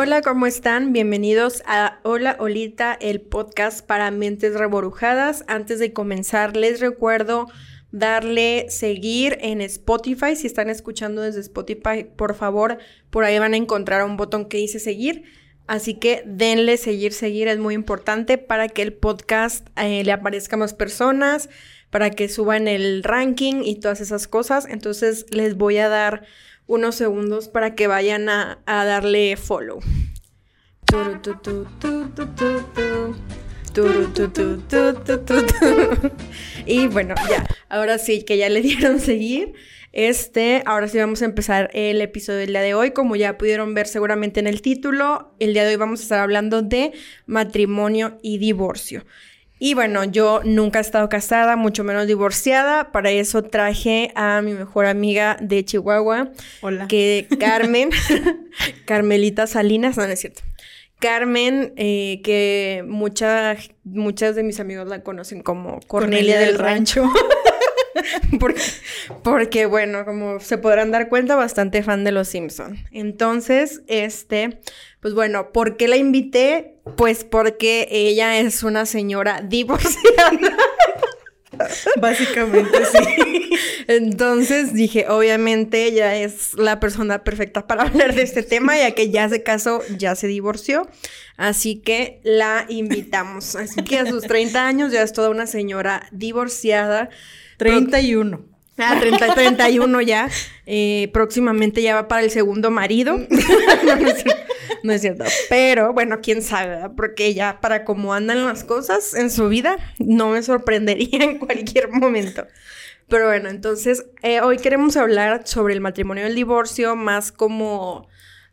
Hola, ¿cómo están? Bienvenidos a Hola Olita, el podcast para mentes reborujadas. Antes de comenzar, les recuerdo darle seguir en Spotify. Si están escuchando desde Spotify, por favor, por ahí van a encontrar un botón que dice seguir. Así que denle seguir, seguir, es muy importante para que el podcast eh, le aparezca a más personas, para que suban el ranking y todas esas cosas. Entonces les voy a dar unos segundos para que vayan a, darle follow. Y bueno, ya, ahora sí que ya le dieron seguir. Este, ahora sí vamos a empezar el episodio del día de hoy. Como ya pudieron ver seguramente en el título, el día de hoy vamos a estar hablando de matrimonio y divorcio. Y bueno, yo nunca he estado casada, mucho menos divorciada. Para eso traje a mi mejor amiga de Chihuahua. Hola. Que Carmen, Carmelita Salinas, no, no es cierto. Carmen, eh, que muchas muchas de mis amigos la conocen como Cornelia, del, Rancho. porque, porque, bueno, como se podrán dar cuenta, bastante fan de Los Simpson. Entonces, este, pues bueno, ¿por qué la invité? Pues porque ella es una señora divorciada. Básicamente sí. Entonces dije, obviamente ella es la persona perfecta para hablar de este tema, ya que ya se casó, ya se divorció. Así que la invitamos. Así que a sus 30 años ya es toda una señora divorciada. 31. Ah, 30, 31 ya. Eh, próximamente ya va para el segundo marido. no, es cierto, Pero bueno, quién sabe, porque ya para cómo andan las cosas en su vida, no me sorprendería en cualquier momento. Pero bueno, entonces eh, hoy queremos hablar sobre el matrimonio y el divorcio, más como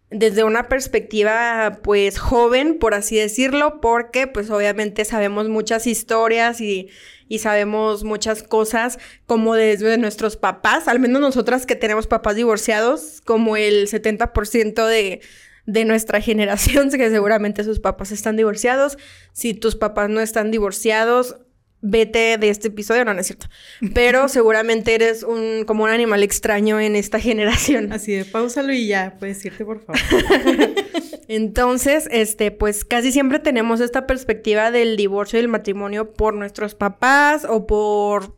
desde una perspectiva pues joven, por así decirlo, porque pues obviamente sabemos muchas historias y, y, sabemos muchas cosas como desde nuestros papás, al menos nosotras que tenemos papás divorciados, como el 70% de, de nuestra generación, que seguramente sus papás están divorciados. Si tus papás no están divorciados, vete de este episodio, no, no es cierto. Pero seguramente eres un como un animal extraño en esta generación. Así de pausalo y ya, puedes irte, por favor. Entonces, este, pues casi siempre tenemos esta perspectiva del divorcio y del matrimonio por nuestros papás o por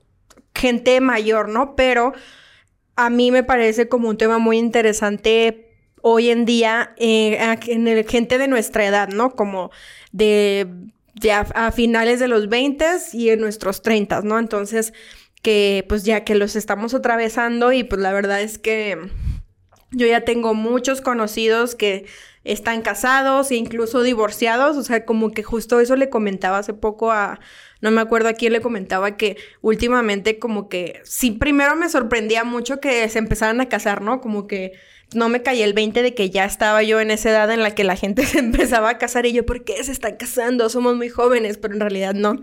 gente mayor, ¿no? Pero a mí me parece como un tema muy interesante hoy en día eh, en el gente de nuestra edad, ¿no? Como de ya a finales de los 20 y en nuestros 30, ¿no? Entonces, que pues ya que los estamos atravesando y pues la verdad es que yo ya tengo muchos conocidos que están casados e incluso divorciados, o sea, como que justo eso le comentaba hace poco a, no me acuerdo a quién le comentaba que últimamente como que sí, primero me sorprendía mucho que se empezaran a casar, ¿no? Como que no me caí el 20 de que ya estaba yo en esa edad en la que la gente se empezaba a casar y yo, ¿por qué se están casando? Somos muy jóvenes, pero en realidad no.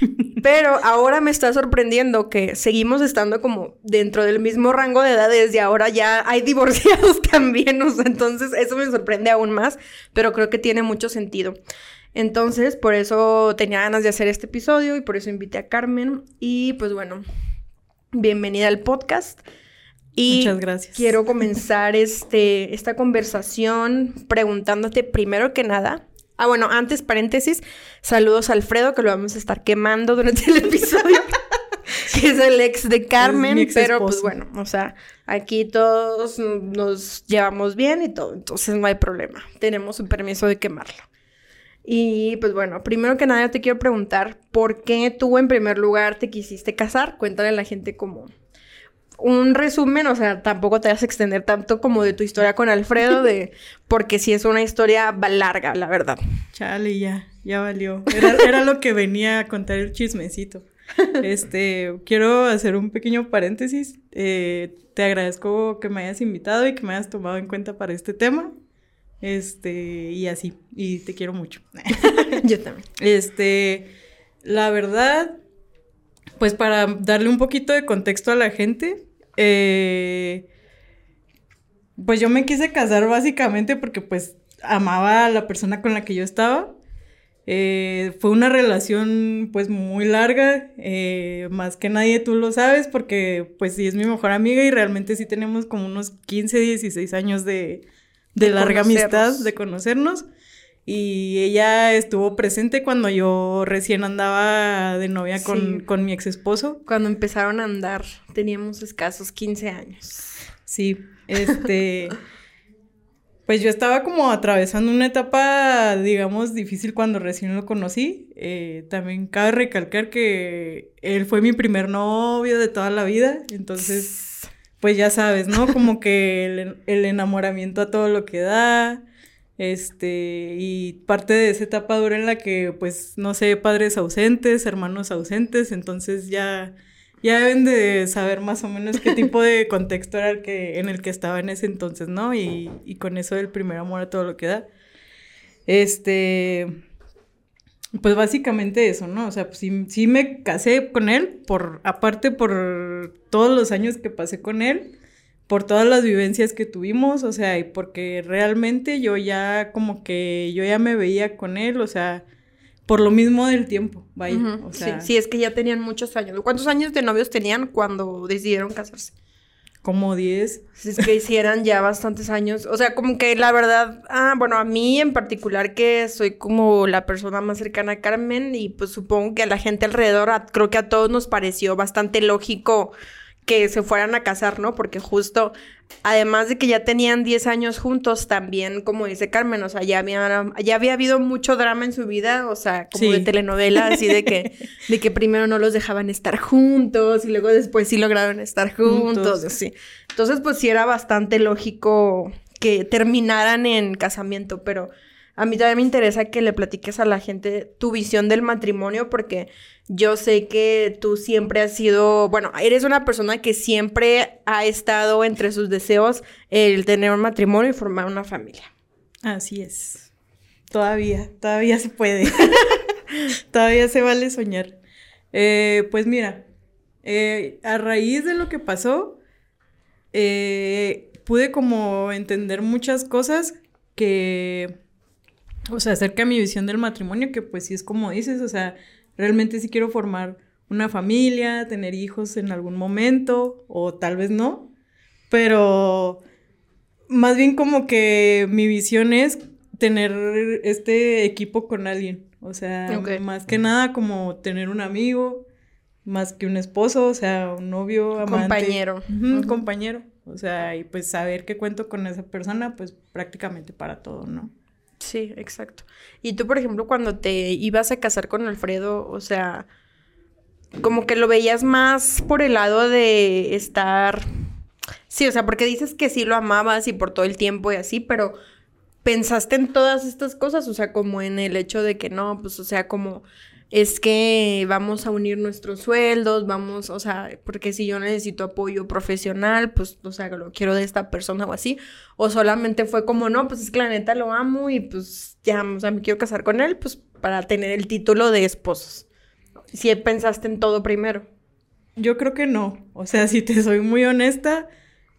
pero ahora me está sorprendiendo que seguimos estando como dentro del mismo rango de edades y ahora ya hay divorciados también, o sea, entonces eso me sorprende aún más, pero creo que tiene mucho sentido. Entonces, por eso tenía ganas de hacer este episodio y por eso invité a Carmen y pues bueno, bienvenida al podcast. Y Muchas gracias. Quiero comenzar este, esta conversación preguntándote primero que nada. Ah, bueno, antes, paréntesis, saludos a Alfredo, que lo vamos a estar quemando durante el episodio. que es el ex de Carmen, pero pues bueno, o sea, aquí todos nos llevamos bien y todo, entonces no hay problema. Tenemos un permiso de quemarlo. Y pues bueno, primero que nada te quiero preguntar, ¿por qué tú en primer lugar te quisiste casar? Cuéntale a la gente cómo, un resumen, o sea, tampoco te vas a extender tanto como de tu historia con Alfredo, de porque sí es una historia larga, la verdad. Chale, ya, ya valió. Era, lo que venía a contar el chismecito. Este, quiero hacer un pequeño paréntesis. Eh, te agradezco que me hayas invitado y que me hayas tomado en cuenta para este tema. Este, y así, y te quiero mucho. Yo también. Este, la verdad, pues para darle un poquito de contexto a la gente, eh, pues yo me quise casar básicamente porque pues amaba a la persona con la que yo estaba. Eh, fue una relación pues muy larga, eh, más que nadie tú lo sabes porque pues sí es mi mejor amiga y realmente sí tenemos como unos 15, 16 años de, de, larga amistad, de conocernos. Y ella estuvo presente cuando yo recién andaba de novia con, con mi ex esposo. Cuando empezaron a andar, teníamos escasos 15 años. Sí, este... Pues yo estaba como atravesando una etapa, digamos, difícil cuando recién lo conocí. Eh, también cabe recalcar que él fue mi primer novio de toda la vida, entonces, pues ya sabes, ¿no? Como que el, el enamoramiento a todo lo que da, este, y parte de esa etapa dura en la que, pues, no sé, padres ausentes, hermanos ausentes, entonces ya ya deben de saber más o menos qué tipo de contexto era el que, en el que estaba en ese entonces, ¿no? Y, y con eso del primer amor a todo lo que da. Este, pues básicamente eso, ¿no? O sea, pues sí, sí, me casé con él, por, aparte por todos los años que pasé con él, por todas las vivencias que tuvimos, o sea, y porque realmente yo ya como que yo ya me veía con él, o sea, por lo mismo del tiempo, vaya. o sea, sí, es que ya tenían muchos años. ¿Cuántos años de novios tenían cuando decidieron casarse? Como 10. Es que hicieran ya bastantes años. O sea, como que la verdad, ah, bueno, a mí en particular que soy como la persona más cercana a Carmen y pues supongo que a la gente alrededor, creo que a todos nos pareció bastante lógico que se fueran a casar, ¿no? Porque justo, además de que ya tenían 10 años juntos, también, como dice Carmen, o sea, ya había, ya había habido mucho drama en su vida, o sea, como de telenovela, así de que, de que primero no los dejaban estar juntos y luego después sí lograron estar juntos, así. Entonces, pues sí era bastante lógico que terminaran en casamiento, pero a mí también me interesa que le platiques a la gente tu visión del matrimonio porque yo sé que tú siempre has sido, bueno, eres una persona que siempre ha estado entre sus deseos el tener un matrimonio y formar una familia. Así es. Todavía, todavía se puede. todavía se vale soñar. Eh, pues mira, eh, a raíz de lo que pasó, eh, pude como entender muchas cosas que o sea, acerca de mi visión del matrimonio, que pues sí es como dices, o sea, realmente sí quiero formar una familia, tener hijos en algún momento, o tal vez no, pero más bien como que mi visión es tener este equipo con alguien, o sea, más que nada como tener un amigo, más que un esposo, o sea, un novio, amante. Compañero. Un compañero, o sea, y pues saber que cuento con esa persona, pues prácticamente para todo, ¿no? Sí, exacto. Y tú, por ejemplo, cuando te ibas a casar con Alfredo, o sea, como que lo veías más por el lado de estar... Sí, o sea, porque dices que sí lo amabas y por todo el tiempo y así, pero pensaste en todas estas cosas, o sea, como en el hecho de que no, pues, o sea, como es que vamos a unir nuestros sueldos, vamos, o sea, porque si yo necesito apoyo profesional, pues, o sea, lo quiero de esta persona o así, o solamente fue como, no, pues es que la neta lo amo y pues ya, o sea, me quiero casar con él, pues para tener el título de esposos. Si pensaste en todo primero. Yo creo que no, o sea, si te soy muy honesta,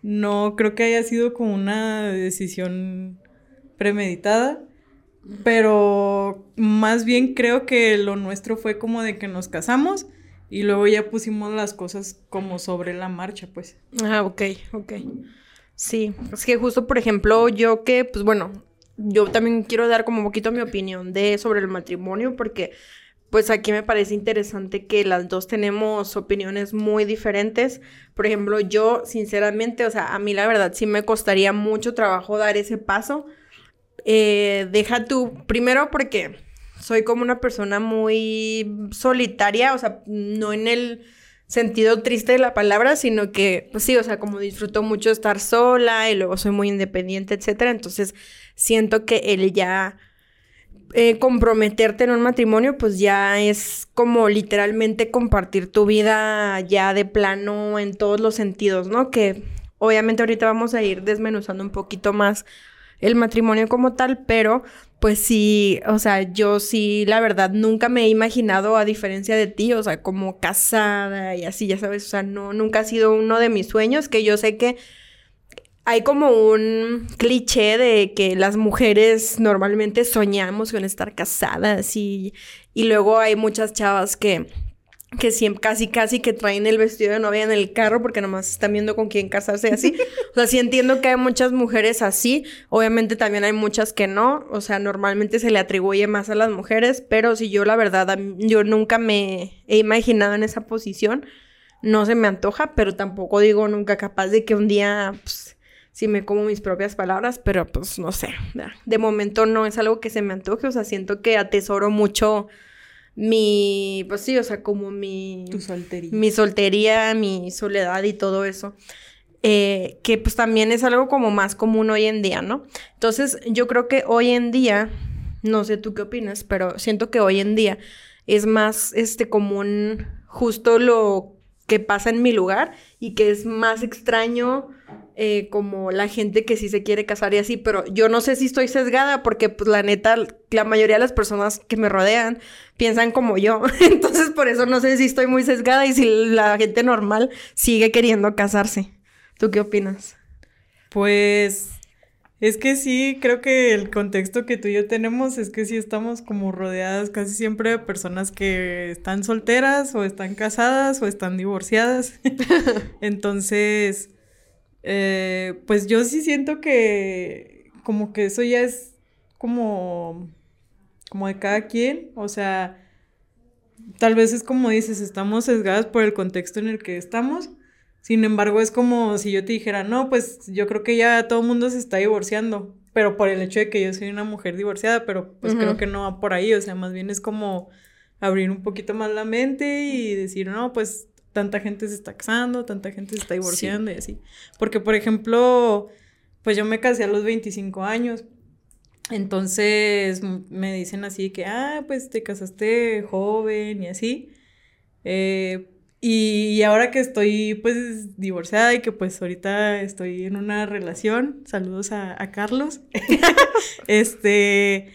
no creo que haya sido como una decisión premeditada pero más bien creo que lo nuestro fue como de que nos casamos y luego ya pusimos las cosas como sobre la marcha, pues. Ah, ok, ok. Sí, es que justo, por ejemplo, yo que, pues bueno, yo también quiero dar como un poquito mi opinión de sobre el matrimonio porque pues aquí me parece interesante que las dos tenemos opiniones muy diferentes. Por ejemplo, yo sinceramente, o sea, a mí la verdad sí me costaría mucho trabajo dar ese paso eh, deja tú, primero porque soy como una persona muy solitaria, o sea, no en el sentido triste de la palabra, sino que, pues sí, o sea, como disfruto mucho estar sola y luego soy muy independiente, etcétera, entonces siento que el ya eh, comprometerte en un matrimonio, pues ya es como literalmente compartir tu vida ya de plano en todos los sentidos, ¿no? Que obviamente ahorita vamos a ir desmenuzando un poquito más el matrimonio como tal, pero pues sí, o sea, yo sí, la verdad, nunca me he imaginado, a diferencia de ti, o sea, como casada y así, ya sabes, o sea, no, nunca ha sido uno de mis sueños, que yo sé que hay como un cliché de que las mujeres normalmente soñamos con estar casadas y, y luego hay muchas chavas que que siempre, casi, casi que traen el vestido de novia en el carro porque nomás están viendo con quién casarse y así. o sea, sí entiendo que hay muchas mujeres así. Obviamente también hay muchas que no. O sea, normalmente se le atribuye más a las mujeres, pero si yo la verdad, yo nunca me he imaginado en esa posición. No se me antoja, pero tampoco digo nunca capaz de que un día, pues, si me como mis propias palabras, pero pues no sé. De momento no es algo que se me antoje. O sea, siento que atesoro mucho mi, pues sí, o sea, como mi... Tu soltería. Mi soltería, mi soledad y todo eso. Eh, que pues también es algo como más común hoy en día, ¿no? Entonces yo creo que hoy en día, no sé tú qué opinas, pero siento que hoy en día es más este común justo lo que pasa en mi lugar y que es más extraño eh, como la gente que sí se quiere casar y así, pero yo no sé si estoy sesgada porque pues la neta, la mayoría de las personas que me rodean piensan como yo, entonces por eso no sé si estoy muy sesgada y si la gente normal sigue queriendo casarse. ¿Tú qué opinas? Pues es que sí, creo que el contexto que tú y yo tenemos es que sí estamos como rodeadas casi siempre de personas que están solteras o están casadas o están divorciadas. Entonces, eh, pues yo sí siento que como que eso ya es como, como de cada quien, o sea, tal vez es como dices, estamos sesgadas por el contexto en el que estamos, sin embargo es como si yo te dijera, no, pues yo creo que ya todo el mundo se está divorciando, pero por el hecho de que yo soy una mujer divorciada, pero pues creo que no va por ahí, o sea, más bien es como abrir un poquito más la mente y decir, no, pues tanta gente se está casando, tanta gente se está divorciando y así. Porque, por ejemplo, pues yo me casé a los 25 años. Entonces me dicen así que, ah, pues te casaste joven y así. Eh, y, ahora que estoy pues divorciada y que pues ahorita estoy en una relación, saludos a, a Carlos, este,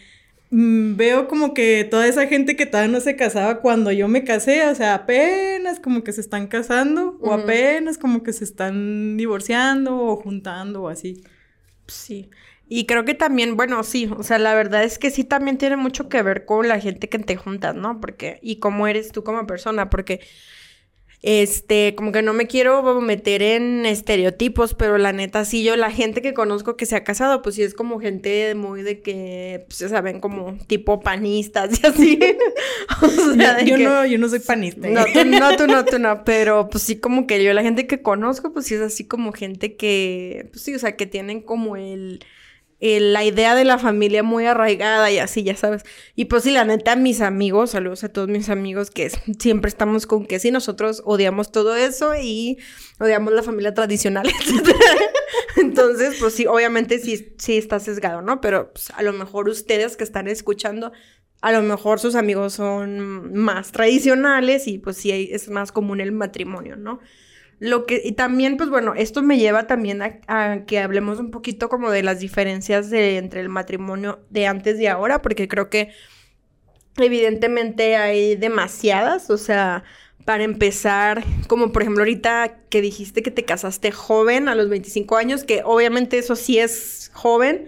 veo como que toda esa gente que todavía no se casaba cuando yo me casé, o sea, apenas como que se están casando o apenas como que se están divorciando o juntando o así. Sí. Y creo que también, bueno, sí, o sea, la verdad es que sí también tiene mucho que ver con la gente que te juntas, ¿no? Porque, y cómo eres tú como persona, porque este, como que no me quiero meter en estereotipos, pero la neta, sí, yo, la gente que conozco que se ha casado, pues sí es como gente muy de que, pues ya saben, como tipo panistas y así. o sea, yo, no, yo no soy panista. No, tú no, tú no, tú no, pero pues sí, como que yo, la gente que conozco, pues sí es así como gente que, pues sí, o sea, que tienen como el la idea de la familia muy arraigada y así, ya sabes. Y pues sí, la neta, mis amigos, saludos a todos mis amigos que siempre estamos con que sí, nosotros odiamos todo eso y odiamos la familia tradicional. Entonces, pues sí, obviamente sí, sí está sesgado, ¿no? Pero pues, a lo mejor ustedes que están escuchando, a lo mejor sus amigos son más tradicionales y pues sí es más común el matrimonio, ¿no? Lo que, y también, pues bueno, esto me lleva también a, que hablemos un poquito como de las diferencias de, entre el matrimonio de antes y ahora, porque creo que evidentemente hay demasiadas, o sea, para empezar, como por ejemplo ahorita que dijiste que te casaste joven a los 25 años, que obviamente eso sí es joven,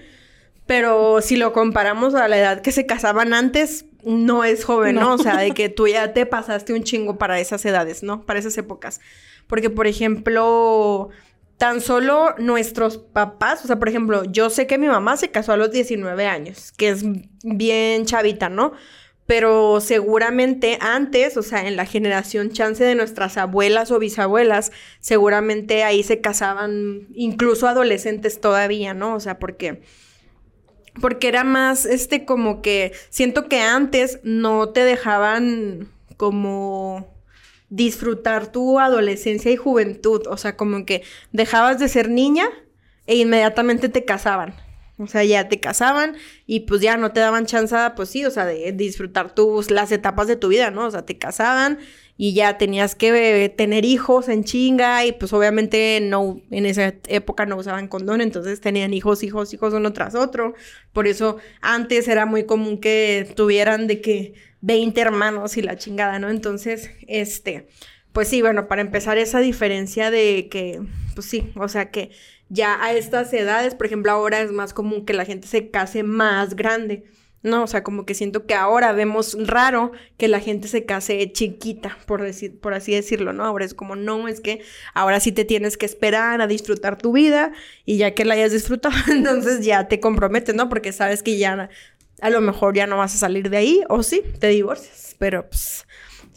pero si lo comparamos a la edad que se casaban antes, no es joven, ¿no? O sea, de que tú ya te pasaste un chingo para esas edades, ¿no? Para esas épocas. Porque, por ejemplo, tan solo nuestros papás, o sea, por ejemplo, yo sé que mi mamá se casó a los 19 años, que es bien chavita, ¿no? Pero seguramente antes, o sea, en la generación chance de nuestras abuelas o bisabuelas, seguramente ahí se casaban incluso adolescentes todavía, ¿no? O sea, porque porque era más este como que siento que antes no te dejaban como disfrutar tu adolescencia y juventud. O sea, como que dejabas de ser niña e inmediatamente te casaban. O sea, ya te casaban y pues ya no te daban chance, pues sí, o sea, de disfrutar tus, las etapas de tu vida, ¿no? O sea, te casaban y ya tenías que tener hijos en chinga y pues obviamente no, en esa época no usaban condón, entonces tenían hijos, hijos, hijos uno tras otro. Por eso antes era muy común que tuvieran de que 20 hermanos y la chingada, ¿no? Entonces, este, pues sí, bueno, para empezar esa diferencia de que, pues sí, o sea que ya a estas edades, por ejemplo, ahora es más común que la gente se case más grande. No, o sea, como que siento que ahora vemos raro que la gente se case chiquita, por decir, por así decirlo, ¿no? Ahora es como, no, es que ahora sí te tienes que esperar a disfrutar tu vida y ya que la hayas disfrutado, entonces ya te comprometes, ¿no? Porque sabes que ya a lo mejor ya no vas a salir de ahí, o sí, te divorcias, pero pues,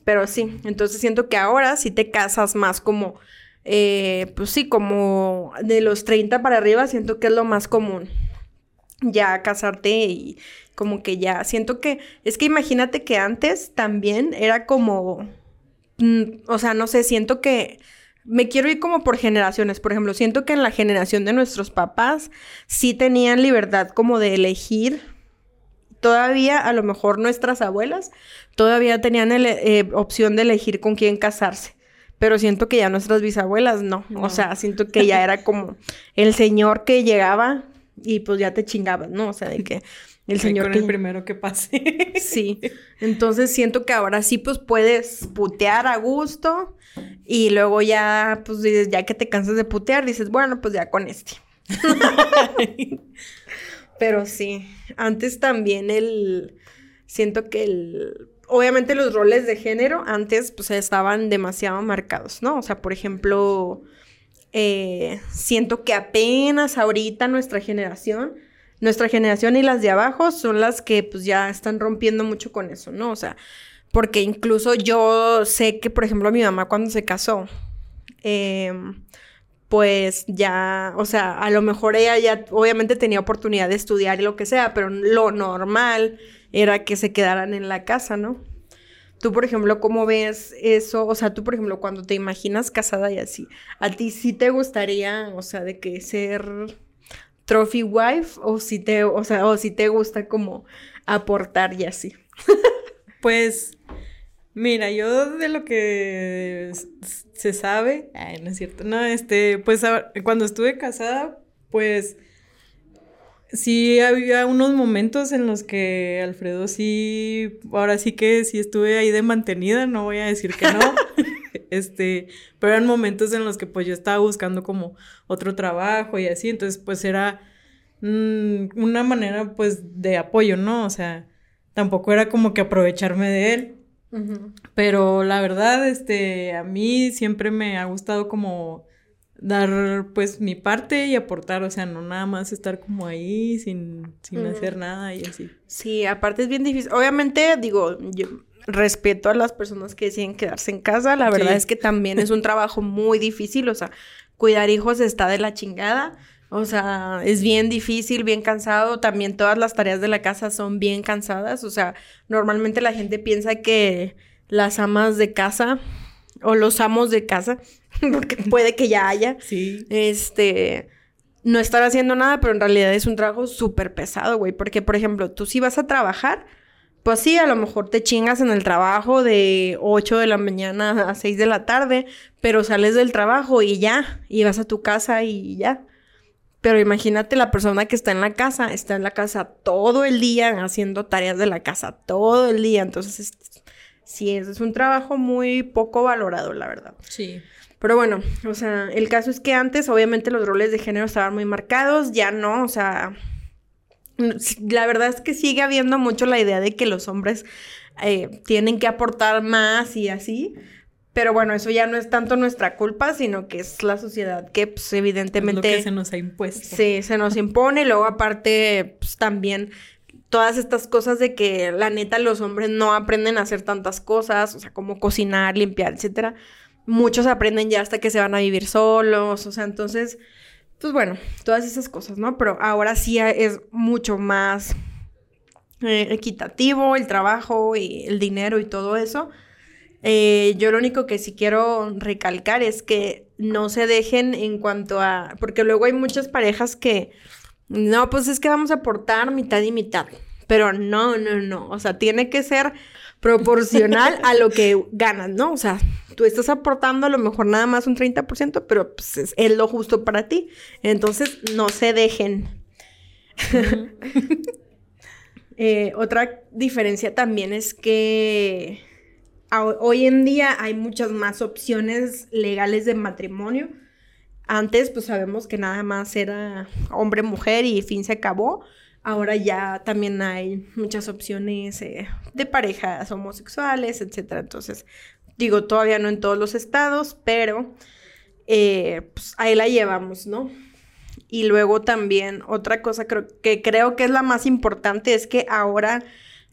pero sí, entonces siento que ahora sí te casas más como, eh, pues sí, como de los 30 para arriba, siento que es lo más común. Ya casarte y como que ya siento que es que imagínate que antes también era como mm, o sea, no sé, siento que me quiero ir como por generaciones, por ejemplo, siento que en la generación de nuestros papás sí tenían libertad como de elegir. Todavía a lo mejor nuestras abuelas todavía tenían eh, opción de elegir con quién casarse. Pero siento que ya nuestras bisabuelas no. O sea, siento que ya era como el señor que llegaba y pues ya te chingabas, ¿no? O sea, de que el señor... Con el primero que pase. sí. Entonces siento que ahora sí pues puedes putear a gusto y luego ya pues dices, ya que te cansas de putear, dices, bueno, pues ya con este. Pero sí, antes también el... Siento que el... Obviamente los roles de género antes pues estaban demasiado marcados, ¿no? O sea, por ejemplo, eh, siento que apenas ahorita nuestra generación, nuestra generación y las de abajo son las que pues ya están rompiendo mucho con eso, ¿no? O sea, porque incluso yo sé que, por ejemplo, mi mamá cuando se casó, em, pues ya, o sea, a lo mejor ella ya obviamente tenía oportunidad de estudiar y lo que sea, pero lo normal era que se quedaran en la casa, ¿no? Tú, por ejemplo, ¿cómo ves eso? O sea, tú, por ejemplo, cuando te imaginas casada y así, ¿a ti sí te gustaría, o sea, de que ser trophy wife o si te, o sea, o si te gusta como aportar y así? pues, mira, yo de lo que se sabe, ay, no es cierto, no, este, pues cuando estuve casada, pues sí había unos momentos en los que Alfredo sí, ahora sí que sí estuve ahí de mantenida, no voy a decir que no. este, pero eran momentos en los que pues yo estaba buscando como otro trabajo y así, entonces pues era mm, una manera pues de apoyo, ¿no? O sea, tampoco era como que aprovecharme de él. Pero la verdad, este, a mí siempre me ha gustado como dar pues mi parte y aportar, o sea, no nada más estar como ahí sin, sin hacer nada y así. Sí, aparte es bien difícil. Obviamente, digo, yo respeto a las personas que deciden quedarse en casa, la verdad es que también es un trabajo muy difícil, o sea, cuidar hijos está de la chingada. O sea, es bien difícil, bien cansado. También todas las tareas de la casa son bien cansadas. O sea, normalmente la gente piensa que las amas de casa o los amos de casa porque puede que ya haya. Sí. Este, no estar haciendo nada, pero en realidad es un trabajo súper pesado, güey. Porque, por ejemplo, tú si vas a trabajar, pues sí, a lo mejor te chingas en el trabajo de 8 de la mañana a 6 de la tarde, pero sales del trabajo y ya, y vas a tu casa y ya. Pero imagínate la persona que está en la casa, está en la casa todo el día haciendo tareas de la casa todo el día. Entonces, sí, es un trabajo muy poco valorado, la verdad. Sí. Pero bueno, o sea, el caso es que antes obviamente los roles de género estaban muy marcados, ya no, o sea, la verdad es que sigue habiendo mucho la idea de que los hombres eh, tienen que aportar más y así. Pero bueno, eso ya no es tanto nuestra culpa, sino que es la sociedad que, pues, evidentemente. lo que se nos ha impuesto. Sí, se nos impone. Y luego, aparte, pues también todas estas cosas de que la neta los hombres no aprenden a hacer tantas cosas, o sea, como cocinar, limpiar, etcétera muchos aprenden ya hasta que se van a vivir solos, o sea, entonces, pues bueno, todas esas cosas, ¿no? Pero ahora sí es mucho más eh, equitativo el trabajo y el dinero y todo eso. Eh, yo lo único que sí quiero recalcar es que no se dejen en cuanto a, porque luego hay muchas parejas que, no, pues es que vamos a aportar mitad y mitad, pero no, no, no, o sea, tiene que ser proporcional a lo que ganas, ¿no? O sea, tú estás aportando a lo mejor nada más un 30%, pero pues, es, lo justo para ti. Entonces, no se dejen. Eh, otra diferencia también es que hoy en día hay muchas más opciones legales de matrimonio. Antes, pues sabemos que nada más era hombre-mujer y fin se acabó. Ahora ya también hay muchas opciones eh, de parejas homosexuales, etcétera. Entonces, digo, todavía no en todos los estados, pero eh, pues ahí la llevamos, ¿no? Y luego también otra cosa que creo que es la más importante es que ahora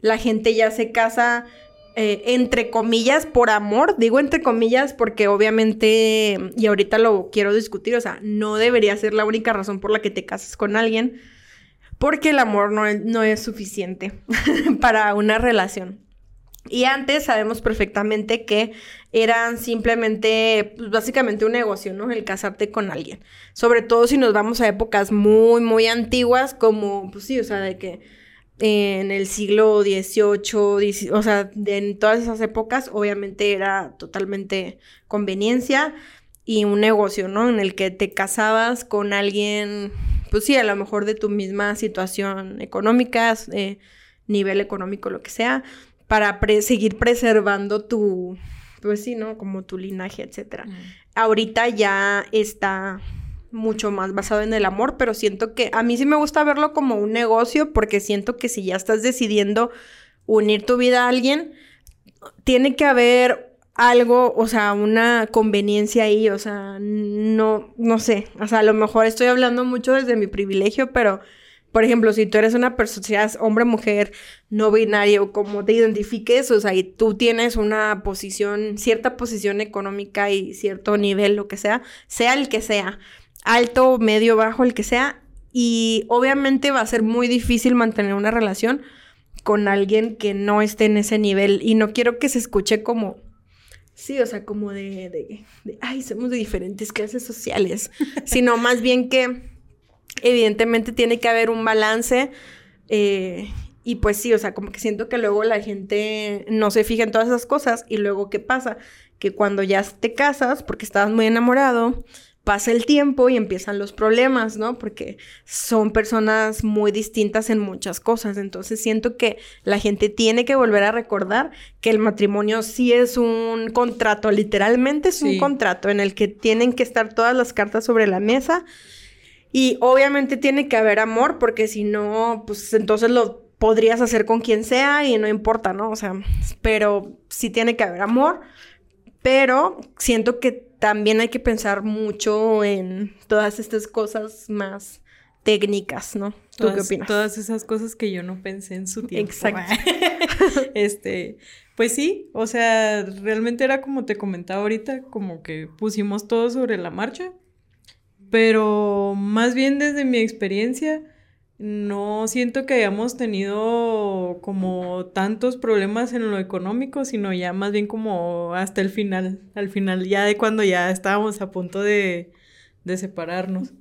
la gente ya se casa eh, entre comillas por amor, digo entre comillas porque obviamente, y ahorita lo quiero discutir, o sea, no debería ser la única razón por la que te casas con alguien, porque el amor no es, no es suficiente para una relación. Y antes sabemos perfectamente que eran simplemente, pues básicamente un negocio, ¿no? El casarte con alguien. Sobre todo si nos vamos a épocas muy, muy antiguas, como, pues sí, o sea, de que en el siglo XVIII, o sea, en todas esas épocas, obviamente era totalmente conveniencia y un negocio, ¿no? En el que te casabas con alguien, pues sí, a lo mejor de tu misma situación económica, eh, nivel económico, lo que sea para seguir preservando tu, pues sí, ¿no? Como tu linaje, etcétera. Mm. Ahorita ya está mucho más basado en el amor, pero siento que a mí sí me gusta verlo como un negocio porque siento que si ya estás decidiendo unir tu vida a alguien, tiene que haber algo, o sea, una conveniencia ahí, o sea, no, no sé, o sea, a lo mejor estoy hablando mucho desde mi privilegio, pero por ejemplo, si tú eres una persona, seas hombre, mujer, no binario, como te identifiques, o sea, y tú tienes una posición, cierta posición económica y cierto nivel, lo que sea, sea el que sea, alto, medio, bajo, el que sea, y obviamente va a ser muy difícil mantener una relación con alguien que no esté en ese nivel. Y no quiero que se escuche como, sí, o sea, como de, de, de ay, somos de diferentes clases sociales, sino más bien que evidentemente tiene que haber un balance. Eh, y pues sí, o sea, como que siento que luego la gente no se fija en todas esas cosas. Y luego, ¿qué pasa? Que cuando ya te casas, porque estabas muy enamorado, pasa el tiempo y empiezan los problemas, ¿no? Porque son personas muy distintas en muchas cosas. Entonces siento que la gente tiene que volver a recordar que el matrimonio sí es un contrato, literalmente es un contrato en el que tienen que estar todas las cartas sobre la mesa y obviamente tiene que haber amor, porque si no, pues entonces lo podrías hacer con quien sea y no importa, ¿no? O sea, pero sí tiene que haber amor, pero siento que también hay que pensar mucho en todas estas cosas más técnicas, ¿no? ¿Tú qué opinas? Todas esas cosas que yo no pensé en su tiempo. Exacto. este, pues sí, o sea, realmente era como te comentaba ahorita, como que pusimos todo sobre la marcha pero más bien desde mi experiencia, no siento que hayamos tenido como tantos problemas en lo económico, sino ya más bien como hasta el final, al final ya de cuando ya estábamos a punto de, de separarnos.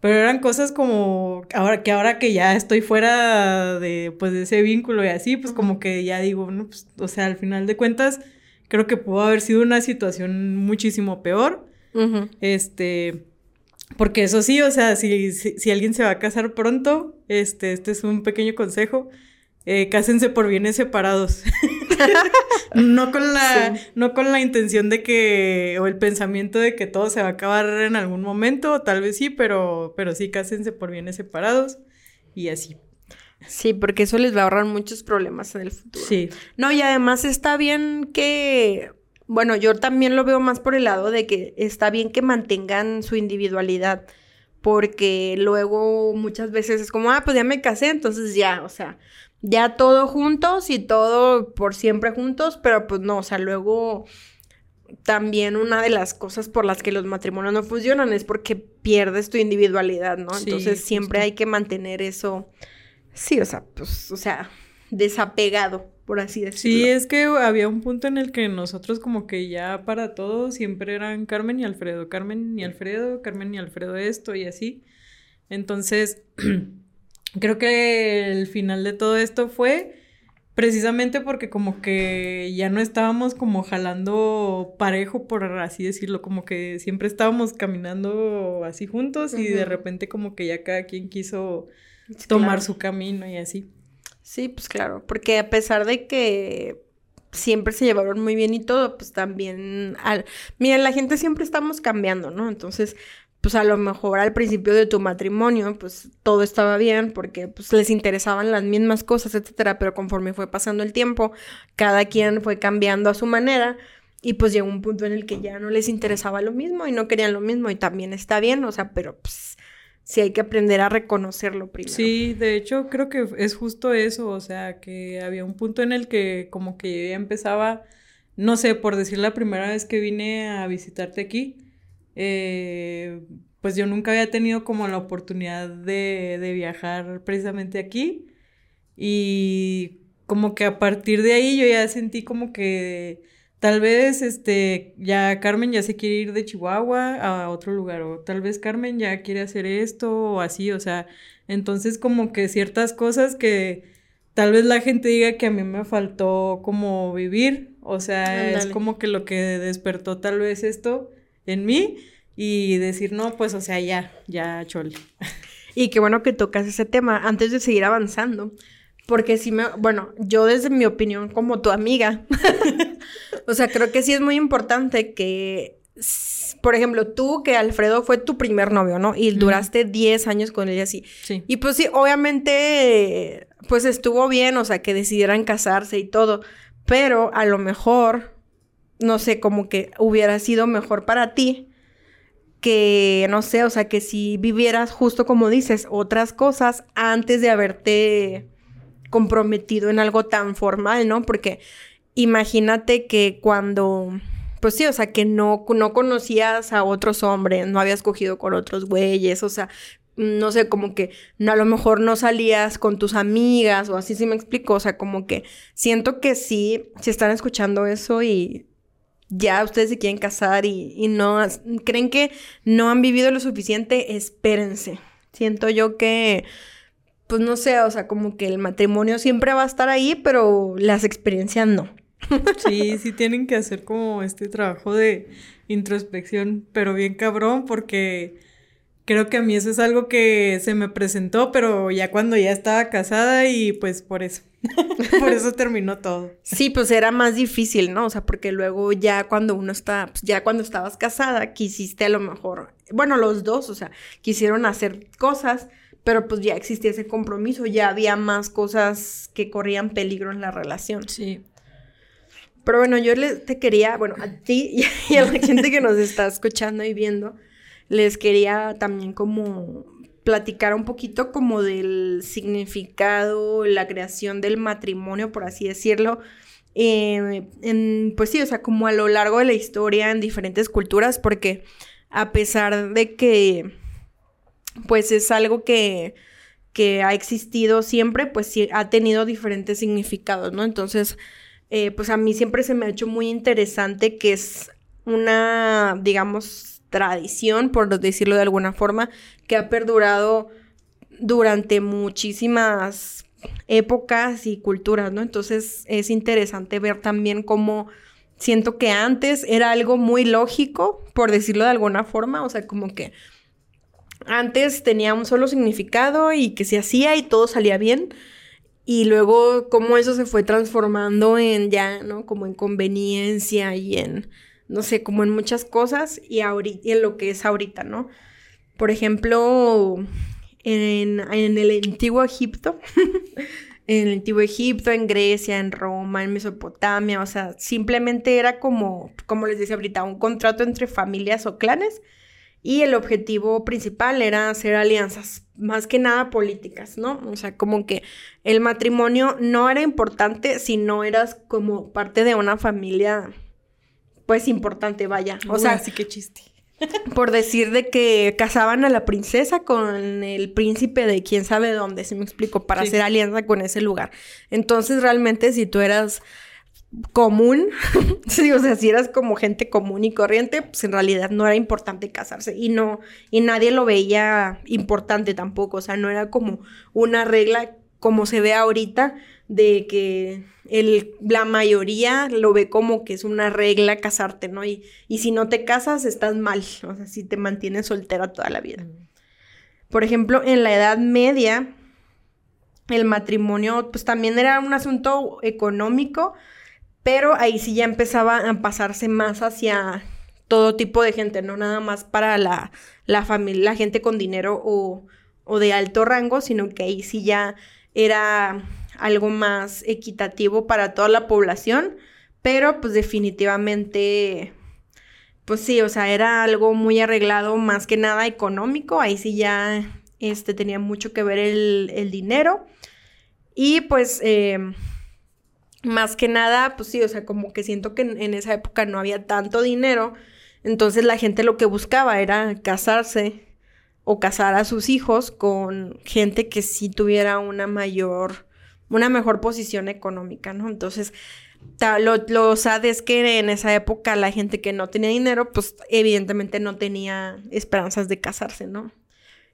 Pero eran cosas como ahora que ahora que ya estoy fuera de pues de ese vínculo y así, pues como que ya digo, no, pues, o sea, al final de cuentas creo que pudo haber sido una situación muchísimo peor. Este, porque eso sí, o sea, si, si, alguien se va a casar pronto, este, este es un pequeño consejo. Eh, cásense por bienes separados. no con la, no con la intención de que, o el pensamiento de que todo se va a acabar en algún momento, tal vez sí, pero, pero sí, cásense por bienes separados y así. Sí, porque eso les va a ahorrar muchos problemas en el futuro. Sí. No, y además está bien que bueno, yo también lo veo más por el lado de que está bien que mantengan su individualidad, porque luego muchas veces es como, ah, pues ya me casé, entonces ya, o sea, ya todo juntos y todo por siempre juntos, pero pues no, o sea, luego también una de las cosas por las que los matrimonios no funcionan es porque pierdes tu individualidad, ¿no? entonces siempre hay que mantener eso, sí, o sea, pues, o sea, desapegado por así decirlo. Sí, es que había un punto en el que nosotros como que ya para todo siempre eran Carmen y Alfredo, Carmen y Alfredo, Carmen y Alfredo esto y así. Entonces, creo que el final de todo esto fue precisamente porque como que ya no estábamos como jalando parejo, por así decirlo, como que siempre estábamos caminando así juntos y de repente como que ya cada quien quiso tomar su camino y así. Sí, pues claro, porque a pesar de que siempre se llevaron muy bien y todo, pues también, al... mira, la gente siempre estamos cambiando, ¿no? Entonces, pues a lo mejor al principio de tu matrimonio, pues todo estaba bien porque pues les interesaban las mismas cosas, etcétera, pero conforme fue pasando el tiempo, cada quien fue cambiando a su manera y pues llegó un punto en el que ya no les interesaba lo mismo y no querían lo mismo y también está bien, o sea, pero pues sí hay que aprender a reconocerlo primero. Sí, de hecho creo que es justo eso, o sea, que había un punto en el que como que ya empezaba, no sé, por decir la primera vez que vine a visitarte aquí, eh, pues yo nunca había tenido como la oportunidad de, de viajar precisamente aquí y como que a partir de ahí yo ya sentí como que tal vez este ya Carmen ya se quiere ir de Chihuahua a otro lugar o tal vez Carmen ya quiere hacer esto o así, o sea, entonces como que ciertas cosas que tal vez la gente diga que a mí me faltó como vivir, o sea, es como que lo que despertó tal vez esto en mí y decir, no, pues, o sea, ya, ya, chole. Y qué bueno que tocas ese tema antes de seguir avanzando. Porque sí me, bueno, yo desde mi opinión como tu amiga, o sea, creo que sí es muy importante que, por ejemplo, tú que Alfredo fue tu primer novio, ¿no? Y duraste 10 años con él y así. Sí. Y pues sí, obviamente, pues estuvo bien, o sea, que decidieran casarse y todo, pero a lo mejor, no sé, como que hubiera sido mejor para ti que, no sé, o sea, que si vivieras justo como dices, otras cosas antes de haberte comprometido en algo tan formal, ¿no? Porque imagínate que cuando, pues sí, o sea, que no, no conocías a otros hombres, no habías cogido con otros güeyes, o sea, no sé, como que a lo mejor no salías con tus amigas o así, sí me explico, o sea, como que siento que sí, si están escuchando eso y ya ustedes se quieren casar y, y no creen que no han vivido lo suficiente, espérense. Siento yo que, pues no sé, o sea, como que el matrimonio siempre va a estar ahí, pero las experiencias no. Sí, sí tienen que hacer como este trabajo de introspección, pero bien cabrón, porque creo que a mí eso es algo que se me presentó, pero ya cuando ya estaba casada y pues por eso. por eso terminó todo. Sí, pues era más difícil, ¿no? O sea, porque luego ya cuando uno está, pues ya cuando estabas casada, quisiste a lo mejor, bueno, los dos, o sea, quisieron hacer cosas, pero pues ya existía ese compromiso, ya había más cosas que corrían peligro en la relación. Sí. Pero bueno, yo te quería, bueno, a ti y a la gente que nos está escuchando y viendo, les quería también como platicar un poquito como del significado, la creación del matrimonio, por así decirlo. Eh, en, pues sí, o sea, como a lo largo de la historia en diferentes culturas, porque a pesar de que, pues es algo que, que ha existido siempre, pues sí ha tenido diferentes significados, ¿no? Entonces, eh, pues a mí siempre se me ha hecho muy interesante que es una, digamos, tradición, por decirlo de alguna forma, que ha perdurado durante muchísimas épocas y culturas, ¿no? Entonces es interesante ver también cómo siento que antes era algo muy lógico, por decirlo de alguna forma, o sea, como que antes tenía un solo significado y que se hacía y todo salía bien. Y luego cómo eso se fue transformando en ya, ¿no? Como en conveniencia y en no sé, como en muchas cosas y, en lo que es ahorita, ¿no? Por ejemplo, en, el antiguo Egipto, en el antiguo Egipto, en Grecia, en Roma, en Mesopotamia, o sea, simplemente era como, como les decía ahorita, un contrato entre familias o clanes y el objetivo principal era hacer alianzas, más que nada políticas, ¿no? O sea, como que el matrimonio no era importante si no eras como parte de una familia pues importante, vaya. O sea, sí que chiste. por decir de que casaban a la princesa con el príncipe de quién sabe dónde, si me explico, para hacer alianza con ese lugar. Entonces, realmente, si tú eras común, sí, o sea, si eras como gente común y corriente, pues en realidad no era importante casarse y no, y nadie lo veía importante tampoco, o sea, no era como una regla como se ve ahorita de que el, la mayoría lo ve como que es una regla casarte, ¿no? Y, y si no te casas, estás mal, o sea, si te mantienes soltera toda la vida. Por ejemplo, en la Edad Media, el matrimonio, pues también era un asunto económico, pero ahí sí ya empezaba a pasarse más hacia todo tipo de gente, no nada más para la, la familia, la gente con dinero o, o de alto rango, sino que ahí sí ya era algo más equitativo para toda la población, pero pues definitivamente, pues sí, o sea, era algo muy arreglado, más que nada económico, ahí sí ya este, tenía mucho que ver el, dinero. Y pues, em, más que nada, pues sí, o sea, como que siento que en, esa época no había tanto dinero, entonces la gente lo que buscaba era casarse o casar a sus hijos con gente que sí tuviera una mayor, una mejor posición económica, ¿no? Entonces, lo, lo sad es que en esa época la gente que no tenía dinero, pues evidentemente no tenía esperanzas de casarse, ¿no?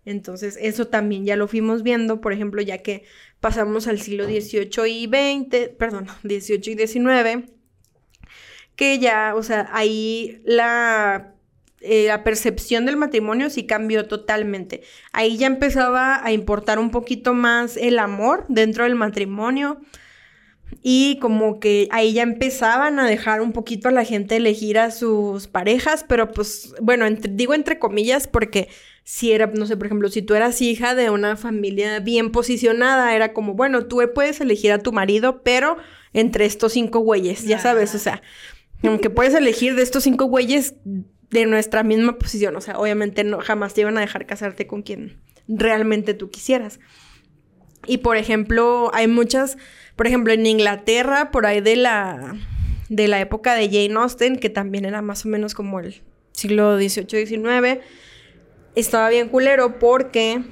Entonces, eso también ya lo fuimos viendo, por ejemplo, ya que pasamos al siglo XVIII y XX, perdón, XVIII y XIX, que ya, o sea, ahí la, eh, la percepción del matrimonio sí cambió totalmente. Ahí ya empezaba a importar un poquito más el amor dentro del matrimonio. Y como que ahí ya empezaban a dejar un poquito a la gente elegir a sus parejas, pero pues, bueno, digo entre comillas porque si era, no sé, por ejemplo, si tú eras hija de una familia bien posicionada, era como, bueno, tú puedes elegir a tu marido, pero entre estos cinco güeyes, ya sabes, o sea, aunque puedes elegir de estos cinco güeyes de nuestra misma posición, o sea, obviamente no, jamás te iban a dejar casarte con quien realmente tú quisieras. Y por ejemplo, hay muchas, por ejemplo, en Inglaterra, por ahí de la, de la época de Jane Austen, que también era más o menos como el siglo XVIII, XIX, estaba bien culero porque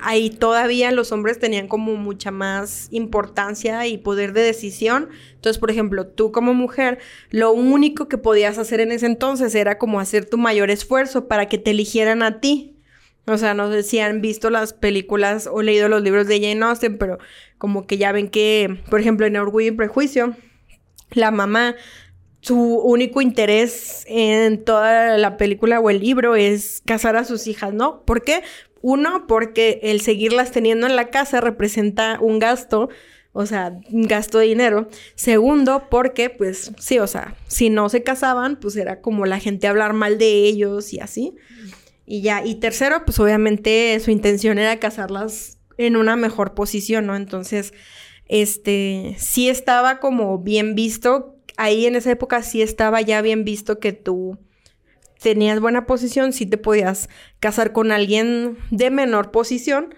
ahí todavía los hombres tenían como mucha más importancia y poder de decisión. Entonces, por ejemplo, tú como mujer, lo único que podías hacer en ese entonces era como hacer tu mayor esfuerzo para que te eligieran a ti. O sea, no sé si han visto las películas o leído los libros de Jane Austen, pero como que ya ven que, por ejemplo, en Orgullo y Prejuicio, la mamá su único interés en toda la película o el libro es casar a sus hijas, ¿no? ¿Por qué? Uno, porque el seguirlas teniendo en la casa representa un gasto, o sea, un gasto de dinero. Segundo, porque, pues, sí, o sea, si no se casaban, pues era como la gente hablar mal de ellos y así. Y ya, y tercero, pues obviamente su intención era casarlas en una mejor posición, ¿no? Entonces, este, sí estaba como bien visto ahí en esa época sí estaba ya bien visto que tú tenías buena posición, sí te podías casar con alguien de menor posición.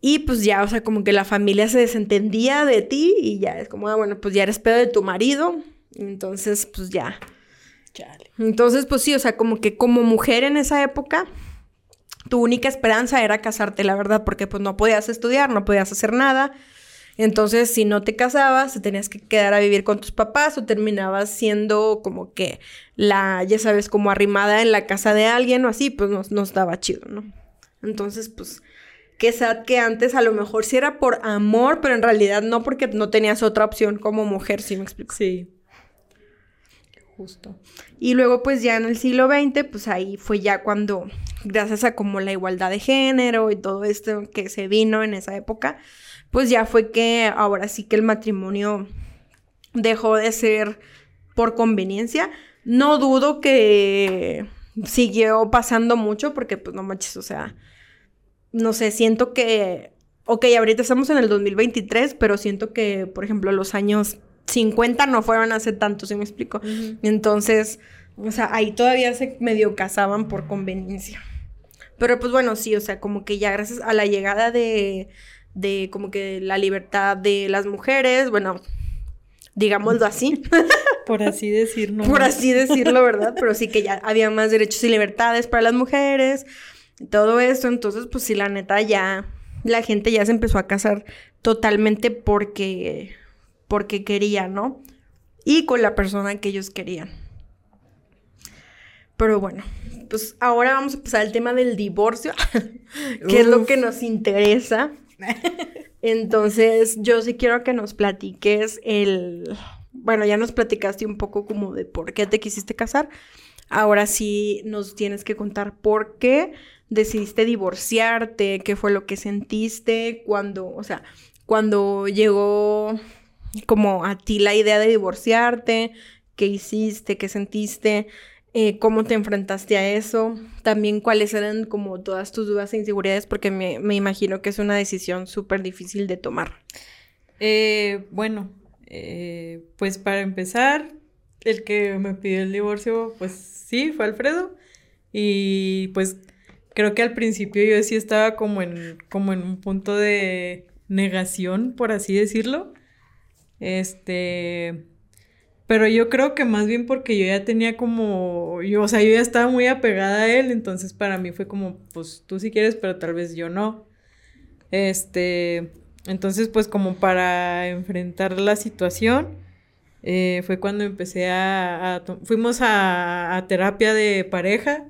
Y pues ya, o sea, como que la familia se desentendía de ti y ya es como, ah, bueno, pues ya eres pedo de tu marido. Entonces, pues ya. Chale. Entonces, pues sí, o sea, como que como mujer en esa época, tu única esperanza era casarte, la verdad, porque pues no podías estudiar, no podías hacer nada. Entonces, si no te casabas, te tenías que quedar a vivir con tus papás o terminabas siendo como que la, ya sabes, como arrimada en la casa de alguien o así, pues no, no estaba chido, ¿no? Entonces, pues, qué sad que antes a lo mejor sí era por amor, pero en realidad no porque no tenías otra opción como mujer, ¿sí me explico? Sí. Justo. Y luego, pues ya en el siglo XX, pues ahí fue ya cuando, gracias a como la igualdad de género y todo esto que se vino en esa época, pues ya fue que ahora sí que el matrimonio dejó de ser por conveniencia. No dudo que siguió pasando mucho porque pues no manches, o sea, no sé, siento que, ok, ahorita estamos en el 2023, pero siento que, por ejemplo, los años 50 no fueron hace tanto, ¿sí me explico? Entonces, o sea, ahí todavía se medio casaban por conveniencia. Pero pues bueno, sí, o sea, como que ya gracias a la llegada de de como que la libertad de las mujeres, bueno, digámoslo así. Por así decirlo. Por así decirlo, ¿verdad? Pero sí que ya había más derechos y libertades para las mujeres, todo esto, entonces pues sí, la neta ya, la gente ya se empezó a casar totalmente porque, porque quería, ¿no? Y con la persona que ellos querían. Pero bueno, pues ahora vamos a pasar al tema del divorcio, que es lo que nos interesa. Entonces, yo sí quiero que nos platiques el... Bueno, ya nos platicaste un poco como de por qué te quisiste casar. Ahora sí nos tienes que contar por qué decidiste divorciarte, qué fue lo que sentiste cuando, o sea, cuando llegó como a ti la idea de divorciarte, qué hiciste, qué sentiste, eh, cómo te enfrentaste a eso, también cuáles eran como todas tus dudas e inseguridades, porque me, me imagino que es una decisión súper difícil de tomar. Eh, bueno, eh, pues para empezar, el que me pidió el divorcio, pues sí, fue Alfredo. Y pues creo que al principio yo sí estaba como en, como en un punto de negación, por así decirlo. Este, pero yo creo que más bien porque yo ya tenía como, yo, o sea, yo ya estaba muy apegada a él, entonces para mí fue como, pues tú sí quieres, pero tal vez yo no. Este, entonces pues como para enfrentar la situación, eh, fue cuando empecé a, fuimos a, a, terapia de pareja,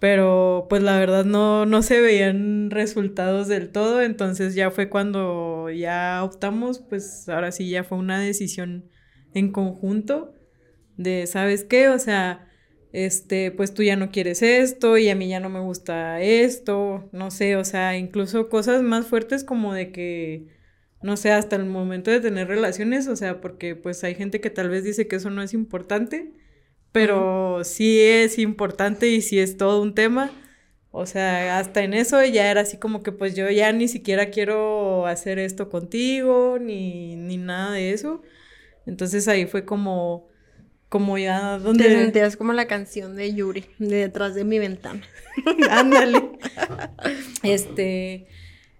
pero pues la verdad no, no se veían resultados del todo, entonces ya fue cuando ya optamos, pues ahora sí ya fue una decisión en conjunto de, ¿sabes qué? O sea, este, pues tú ya no quieres esto y a mí ya no me gusta esto, no sé, o sea, incluso cosas más fuertes como de que, no sé, hasta el momento de tener relaciones, o sea, porque pues hay gente que tal vez dice que eso no es importante, pero sí es importante y sí es todo un tema. O sea, hasta en eso ya era así como que pues yo ya ni siquiera quiero hacer esto contigo, ni, ni nada de eso. Entonces ahí fue como, como ya donde... Te sentías como la canción de Yuri, de detrás de mi ventana. Ándale. este,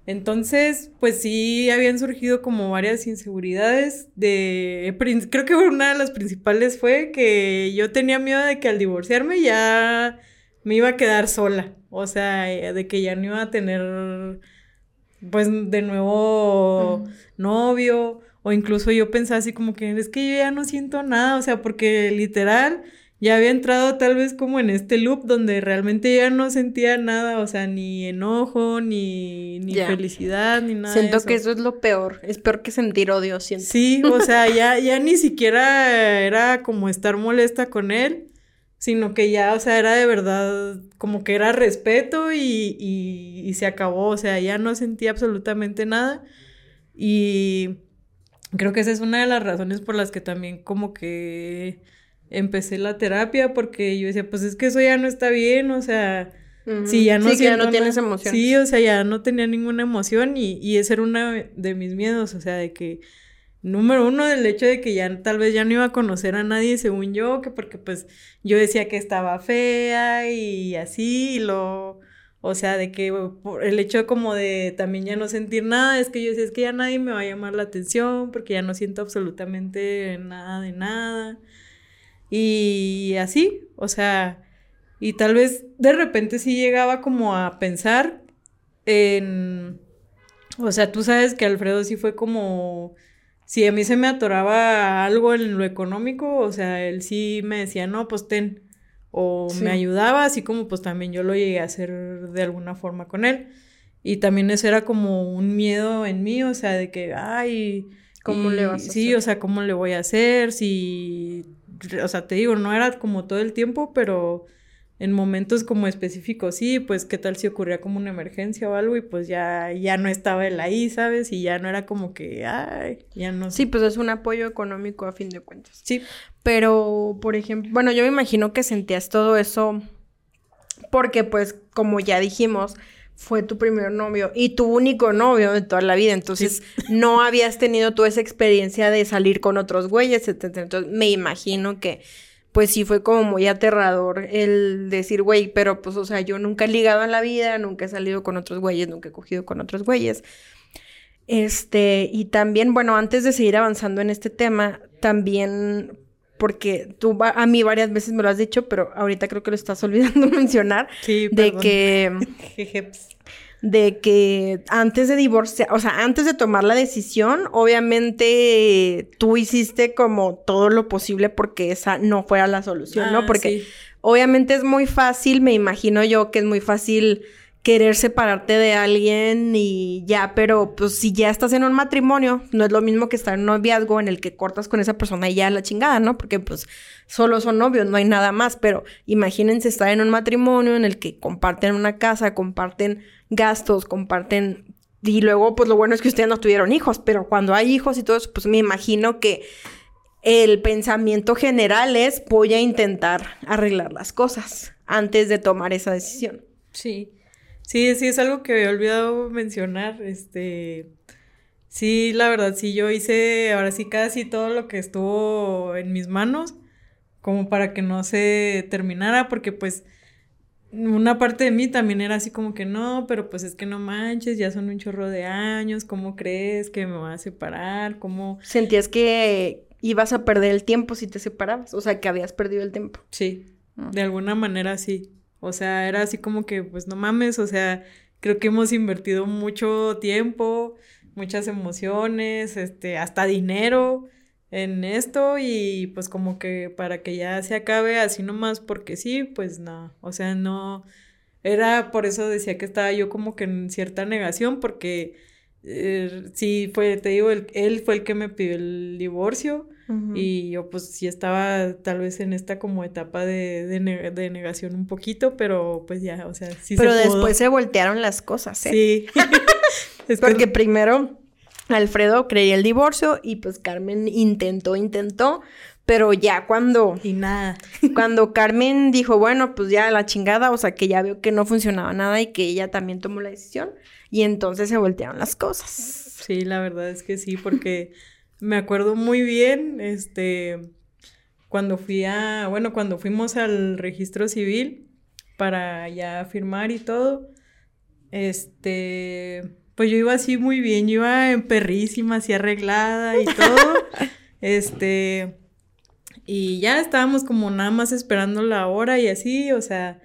entonces, pues sí habían surgido como varias inseguridades de... Creo que una de las principales fue que yo tenía miedo de que al divorciarme ya me iba a quedar sola. O sea, de que ya no iba a tener, pues, de nuevo novio o incluso yo pensaba así como que es que yo ya no siento nada, o sea, porque literal ya había entrado tal vez como en este loop donde realmente ya no sentía nada, o sea, ni enojo, ni, ni felicidad, ni nada. Siento que eso es lo peor, es peor que sentir odio, siento. Sí, o sea, ya, ya ni siquiera era como estar molesta con él, sino que ya, o sea, era de verdad como que era respeto y, y, y se acabó, o sea, ya no sentía absolutamente nada. Y Creo que esa es una de las razones por las que también como que empecé la terapia, porque yo decía, pues es que eso ya no está bien, o sea, si ya no, sí, ya no tienes emoción. Sí, o sea, ya no tenía ninguna emoción y, y ese era uno de mis miedos, o sea, de que, número uno, del hecho de que ya tal vez ya no iba a conocer a nadie según yo, que porque pues yo decía que estaba fea y así, y lo o sea, de que por el hecho como de también ya no sentir nada, es que yo decía, es que ya nadie me va a llamar la atención porque ya no siento absolutamente nada de nada. Y así, o sea, y tal vez de repente sí llegaba como a pensar en, o sea, tú sabes que Alfredo sí fue como, si a mí se me atoraba algo en lo económico, o sea, él sí me decía, no, pues ten o me ayudaba, así como pues también yo lo llegué a hacer de alguna forma con él. Y también eso era como un miedo en mí, o sea, de que, ay, ¿cómo le vas a Sí, o sea, ¿cómo le voy a hacer? Si, o sea, te digo, no era como todo el tiempo, pero en momentos como específicos, sí, pues qué tal si ocurría como una emergencia o algo y pues ya, ya no estaba él ahí, ¿sabes? Y ya no era como que, ay, ya no sé. Sí, pues es un apoyo económico a fin de cuentas. Sí. Pero, por ejemplo, bueno, yo me imagino que sentías todo eso porque pues, como ya dijimos, fue tu primer novio y tu único novio de toda la vida. Entonces, no habías tenido tú esa experiencia de salir con otros güeyes, etc. Entonces, me imagino que pues sí fue como muy aterrador el decir, güey, pero pues, o sea, yo nunca he ligado en la vida, nunca he salido con otros güeyes, nunca he cogido con otros güeyes. Este, y también, bueno, antes de seguir avanzando en este tema, también, porque tú a mí varias veces me lo has dicho, pero ahorita creo que lo estás olvidando mencionar, sí, de que de que antes de divorciar, o sea, antes de tomar la decisión, obviamente tú hiciste como todo lo posible porque esa no fuera la solución, ¿no? Ah, porque obviamente es muy fácil, me imagino yo que es muy fácil querer separarte de alguien y ya, pero pues si ya estás en un matrimonio, no es lo mismo que estar en un noviazgo en el que cortas con esa persona y ya la chingada, ¿no? Porque pues solo son novios, no hay nada más, pero imagínense estar en un matrimonio en el que comparten una casa, comparten gastos, comparten... Y luego, pues lo bueno es que ustedes no tuvieron hijos, pero cuando hay hijos y todo eso, pues me imagino que el pensamiento general es voy a intentar arreglar las cosas antes de tomar esa decisión. Sí, sí, sí, es algo que había olvidado mencionar, este, sí, la verdad, sí, yo hice ahora sí casi todo lo que estuvo en mis manos como para que no se terminara, porque pues una parte de mí también era así como que no, pero pues es que no manches, ya son un chorro de años, ¿cómo crees que me voy a separar? ¿Cómo? Sentías que ibas a perder el tiempo si te separabas, o sea, que habías perdido el tiempo. Sí, ah. de alguna manera sí. O sea, era así como que, pues no mames, o sea, creo que hemos invertido mucho tiempo, muchas emociones, este, hasta dinero en esto y pues como que para que ya se acabe así nomás porque sí, pues no, o sea, no, era por eso decía que estaba yo como que en cierta negación porque eh, sí fue, te digo, él fue el que me pidió el divorcio y yo pues sí estaba tal vez en esta como etapa de, de, negación un poquito, pero pues ya, o sea, sí Pero después se voltearon las cosas, ¿eh? Sí. es porque primero Alfredo creía el divorcio y pues Carmen intentó, intentó, pero ya cuando... Y nada. Cuando Carmen dijo, bueno, pues ya la chingada, o sea, que ya vio que no funcionaba nada y que ella también tomó la decisión y entonces se voltearon las cosas. Sí, la verdad es que sí, porque me acuerdo muy bien, este, cuando fui a, bueno, cuando fuimos al registro civil para ya firmar y todo, este pues yo iba así muy bien, yo iba en perrísima, así arreglada y todo. este, y ya estábamos como nada más esperando la hora y así, o sea,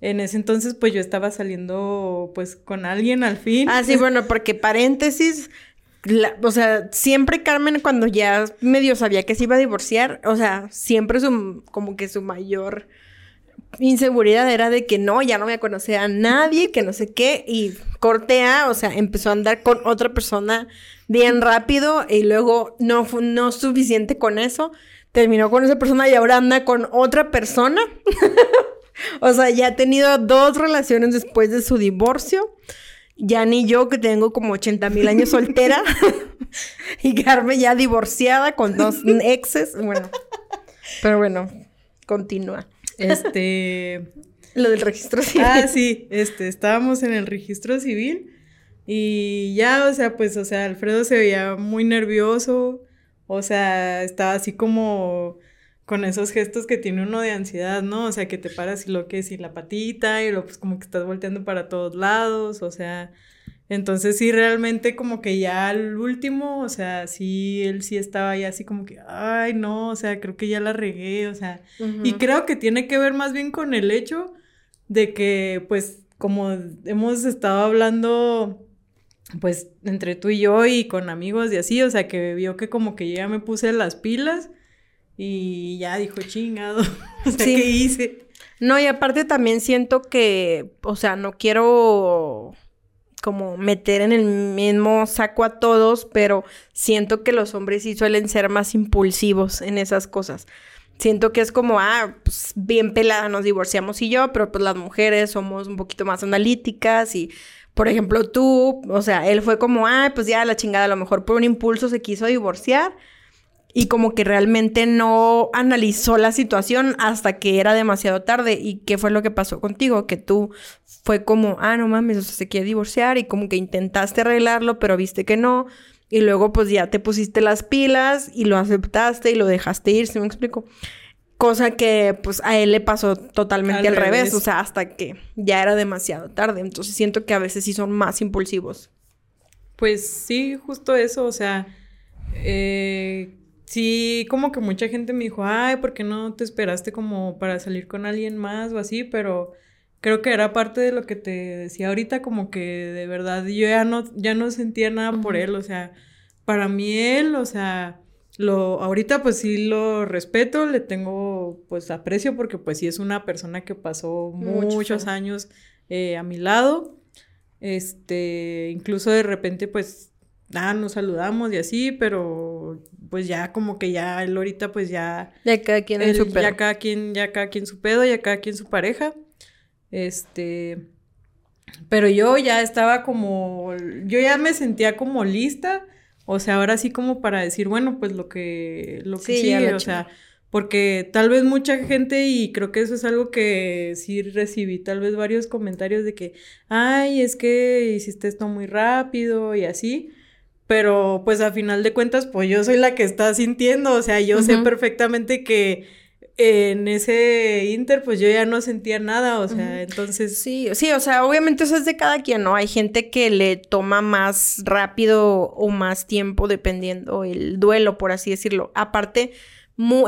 en ese entonces pues yo estaba saliendo pues con alguien al fin. Ah, sí, bueno, porque paréntesis, o sea, siempre Carmen cuando ya medio sabía que se iba a divorciar, o sea, siempre su, como que su mayor inseguridad era de que no, ya no voy a conocer a nadie, que no sé qué, y cortea, o sea, empezó a andar con otra persona bien rápido y luego no fue no suficiente con eso, terminó con esa persona y ahora anda con otra persona. o sea, ya ha tenido dos relaciones después de su divorcio. Ya ni yo, que tengo como 80 mil años soltera. y Carmen ya divorciada con dos exes. Bueno. Pero bueno, continúa. Este. Lo del registro civil. Ah, sí, este, estábamos en el registro civil y ya, o sea, pues, o sea, Alfredo se veía muy nervioso, o sea, estaba así como con esos gestos que tiene uno de ansiedad, ¿no? O sea, que te paras y lo que es y la patita y luego pues como que estás volteando para todos lados, o sea, entonces sí, realmente como que ya al último, o sea, sí, él sí estaba ya así como que, ay, no, o sea, creo que ya la regué, o sea, y creo que tiene que ver más bien con el hecho de que, pues, como hemos estado hablando, pues, entre tú y yo y con amigos y así, o sea, que vio que como que ya me puse las pilas y ya dijo, chingado, o sea, ¿qué hice? No, y aparte también siento que, o sea, no quiero como meter en el mismo saco a todos, pero siento que los hombres sí suelen ser más impulsivos en esas cosas. Siento que es como, ah, pues bien pelada nos divorciamos y yo, pero pues las mujeres somos un poquito más analíticas y, por ejemplo, tú, o sea, él fue como, ah, pues ya la chingada, a lo mejor por un impulso se quiso divorciar y como que realmente no analizó la situación hasta que era demasiado tarde. ¿Y qué fue lo que pasó contigo? Que tú fue como, ah, no mames, o sea, se quiere divorciar y como que intentaste arreglarlo, pero viste que no. Y luego pues ya te pusiste las pilas y lo aceptaste y lo dejaste ir, ¿se me explico? Cosa que pues a él le pasó totalmente al, revés. o sea, hasta que ya era demasiado tarde. Entonces siento que a veces sí son más impulsivos. Pues sí, justo eso, o sea, eh, sí, como que mucha gente me dijo, ay, ¿por qué no te esperaste como para salir con alguien más o así? Pero creo que era parte de lo que te decía ahorita, como que de verdad yo ya no, ya no sentía nada por él, o sea, para mí él, o sea, lo, ahorita pues sí lo respeto, le tengo pues aprecio porque pues sí es una persona que pasó muchos años eh, a mi lado, este, incluso de repente pues ah, nos saludamos y así, pero pues ya como que ya él ahorita pues ya... Ya cada quien en su pedo. Ya cada quien, ya cada quien su pedo, ya cada quien su pareja. Este... Pero yo ya estaba como... Yo ya me sentía como lista O sea, ahora sí como para decir, bueno, pues lo que, lo que sigue, o sea, porque tal vez mucha gente, y creo que eso es algo que sí recibí, tal vez varios comentarios de que, ay, es que hiciste esto muy rápido y así. Pero pues a final de cuentas, pues yo soy la que está sintiendo, o sea, yo sé perfectamente que en ese inter, pues yo ya no sentía nada, o sea, entonces... Sí, sí, o sea, obviamente eso es de cada quien, ¿no? Hay gente que le toma más rápido o más tiempo dependiendo el duelo, por así decirlo. Aparte,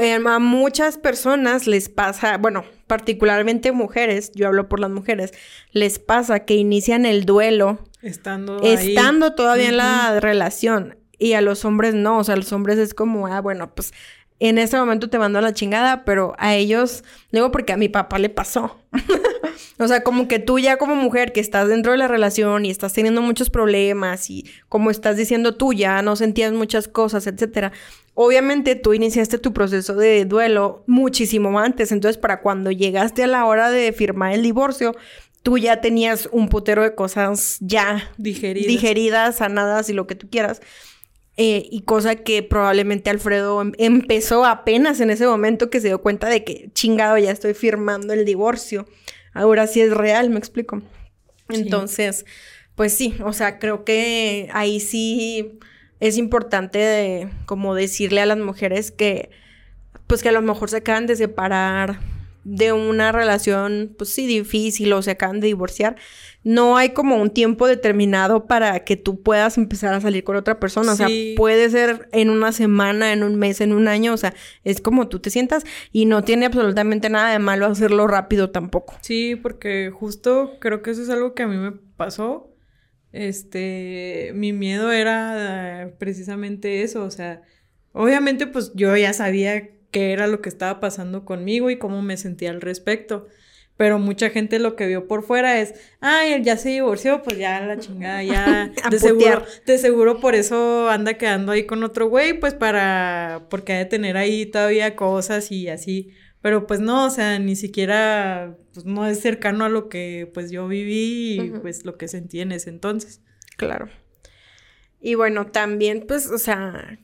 eh, a muchas personas les pasa, bueno, particularmente mujeres, yo hablo por las mujeres, les pasa que inician el duelo estando, estando todavía en la relación. Y a los hombres no, o sea, a los hombres es como, ah, bueno, pues en ese momento te mandó a la chingada, pero a ellos, digo porque a mi papá le pasó. o sea, como que tú ya como mujer que estás dentro de la relación y estás teniendo muchos problemas y como estás diciendo tú ya no sentías muchas cosas, etcétera. Obviamente tú iniciaste tu proceso de duelo muchísimo antes, entonces para cuando llegaste a la hora de firmar el divorcio, tú ya tenías un putero de cosas ya digeridas, digeridas sanadas y lo que tú quieras. Eh, y cosa que probablemente Alfredo em, empezó apenas en ese momento que se dio cuenta de que chingado ya estoy firmando el divorcio. Ahora sí es real, me explico. Entonces, pues sí, o sea, creo que ahí sí es importante como decirle a las mujeres que pues que a lo mejor se acaban de separar de una relación, pues sí, difícil o se acaban de divorciar, no hay como un tiempo determinado para que tú puedas empezar a salir con otra persona. O sea, puede ser en una semana, en un mes, en un año. O sea, es como tú te sientas y no tiene absolutamente nada de malo hacerlo rápido tampoco. Sí, porque justo creo que eso es algo que a mí me pasó. Este, mi miedo era eh, precisamente eso. O sea, obviamente pues yo ya sabía qué era lo que estaba pasando conmigo y cómo me sentía al respecto. Pero mucha gente lo que vio por fuera es, ay, ya se divorció, pues ya la chingada, ya. de seguro, de seguro por eso anda quedando ahí con otro güey, pues para, porque ha de tener ahí todavía cosas y así. Pero pues no, o sea, ni siquiera, pues no es cercano a lo que pues yo viví y pues lo que sentí en ese entonces. Claro. Y bueno, también, pues, o sea,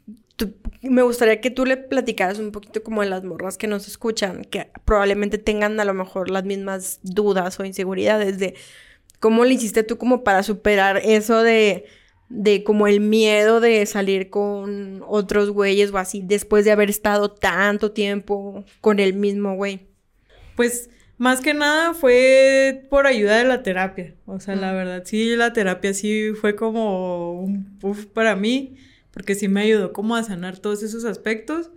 me gustaría que tú le platicaras un poquito como de las morras que nos escuchan, que probablemente tengan a lo mejor las mismas dudas o inseguridades de cómo le hiciste tú como para superar eso de, de como el miedo de salir con otros güeyes o así, después de haber estado tanto tiempo con el mismo güey. Pues más que nada fue por ayuda de la terapia. O sea, la verdad, sí, la terapia sí fue como un puff para mí porque sí me ayudó como a sanar todos esos aspectos,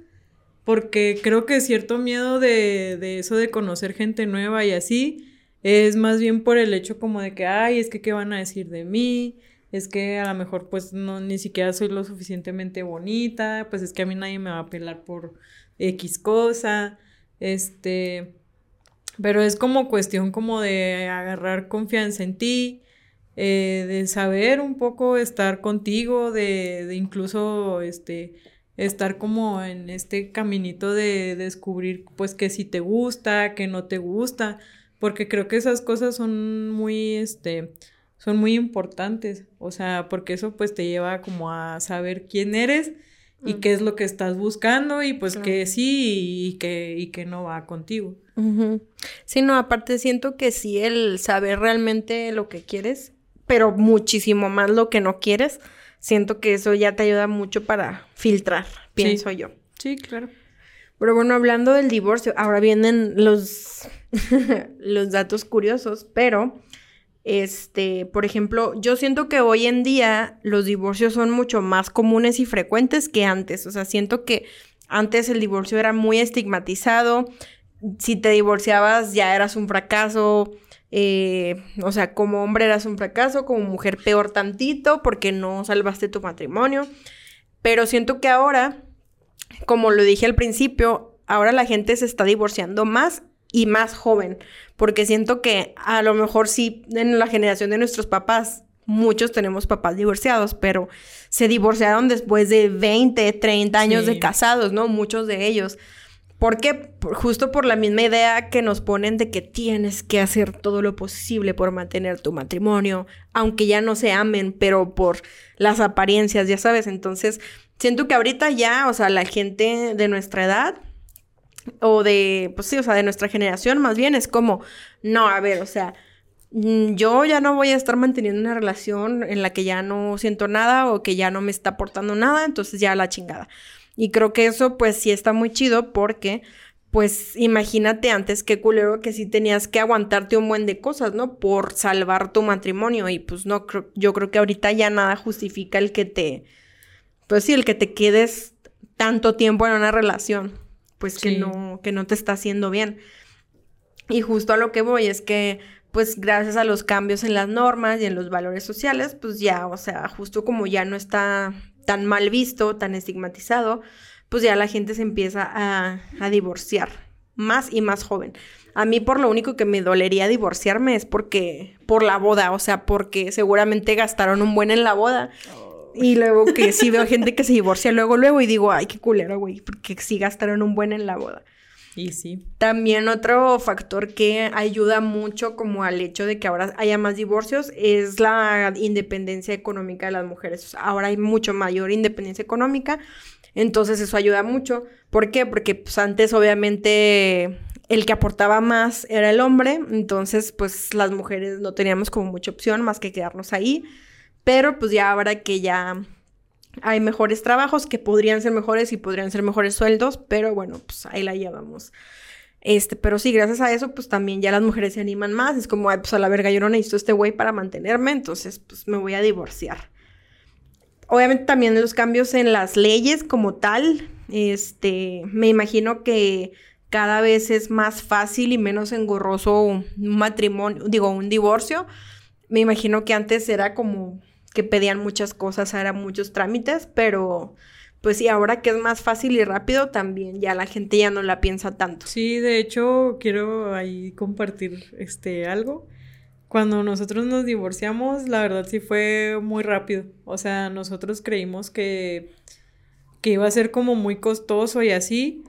porque creo que cierto miedo de, de eso de conocer gente nueva y así, es más bien por el hecho como de que, ay, es que qué van a decir de mí, es que a lo mejor pues no, ni siquiera soy lo suficientemente bonita, pues es que a mí nadie me va a pelar por X cosa, este, pero es como cuestión como de agarrar confianza en ti, eh, de saber un poco estar contigo, de, de, incluso este, estar como en este caminito de descubrir pues que si te gusta, que no te gusta, porque creo que esas cosas son muy, este, son muy importantes, o sea, porque eso pues te lleva como a saber quién eres y qué es lo que estás buscando y pues que sí y que, y que no va contigo. Sí, no, aparte siento que sí el saber realmente lo que quieres pero muchísimo más lo que no quieres, siento que eso ya te ayuda mucho para filtrar, pienso yo. Sí, claro. Pero bueno, hablando del divorcio, ahora vienen los, los datos curiosos, pero, este, por ejemplo, yo siento que hoy en día los divorcios son mucho más comunes y frecuentes que antes. O sea, siento que antes el divorcio era muy estigmatizado. Si te divorciabas ya eras un fracaso, eh, o sea, como hombre eras un fracaso, como mujer peor tantito porque no salvaste tu matrimonio. Pero siento que ahora, como lo dije al principio, ahora la gente se está divorciando más y más joven. Porque siento que a lo mejor sí, en la generación de nuestros papás, muchos tenemos papás divorciados, pero se divorciaron después de 20, 30 años de casados, ¿no? Muchos de ellos. ¿Por qué? justo por la misma idea que nos ponen de que tienes que hacer todo lo posible por mantener tu matrimonio, aunque ya no se amen, pero por las apariencias, ya sabes. Entonces, siento que ahorita ya, o sea, la gente de nuestra edad, o de, pues sí, o sea, de nuestra generación más bien, es como, no, a ver, o sea, mm, yo ya no voy a estar manteniendo una relación en la que ya no siento nada o que ya no me está aportando nada, entonces ya la chingada. Y creo que eso pues sí está muy chido porque pues imagínate antes qué culero que sí tenías que aguantarte un buen de cosas, ¿no? Por salvar tu matrimonio y pues no creo, yo creo que ahorita ya nada justifica el que te, pues sí, el que te quedes tanto tiempo en una relación, pues que no, que no te está haciendo bien. Y justo a lo que voy es que pues gracias a los cambios en las normas y en los valores sociales, pues ya, o sea, justo como ya no está tan mal visto, tan estigmatizado, pues ya la gente se empieza a, divorciar, más y más joven. A mí por lo único que me dolería divorciarme es porque, por la boda, o sea, porque seguramente gastaron un buen en la boda. Y luego que sí veo gente que se divorcia luego, luego y digo, ay, qué culero, güey, porque sí gastaron un buen en la boda. Y sí. También otro factor que ayuda mucho como al hecho de que ahora haya más divorcios es la independencia económica de las mujeres. ahora hay mucho mayor independencia económica, entonces eso ayuda mucho. ¿Por qué? Porque pues, antes obviamente el que aportaba más era el hombre, entonces pues las mujeres no teníamos como mucha opción más que quedarnos ahí, pero pues ya ahora que ya hay mejores trabajos que podrían ser mejores y podrían ser mejores sueldos, pero bueno, pues ahí la llevamos. Este, pero sí, gracias a eso, pues también ya las mujeres se animan más. Es como, ay, pues a la verga, yo no necesito este güey para mantenerme, entonces pues me voy a divorciar. Obviamente también los cambios en las leyes como tal, este, me imagino que cada vez es más fácil y menos engorroso un matrimonio, digo, un divorcio. Me imagino que antes era como que pedían muchas cosas, eran muchos trámites, pero pues sí, ahora que es más fácil y rápido, también ya la gente ya no la piensa tanto. Sí, de hecho, quiero ahí compartir este algo. Cuando nosotros nos divorciamos, la verdad sí fue muy rápido. O sea, nosotros creímos que, que iba a ser como muy costoso y así,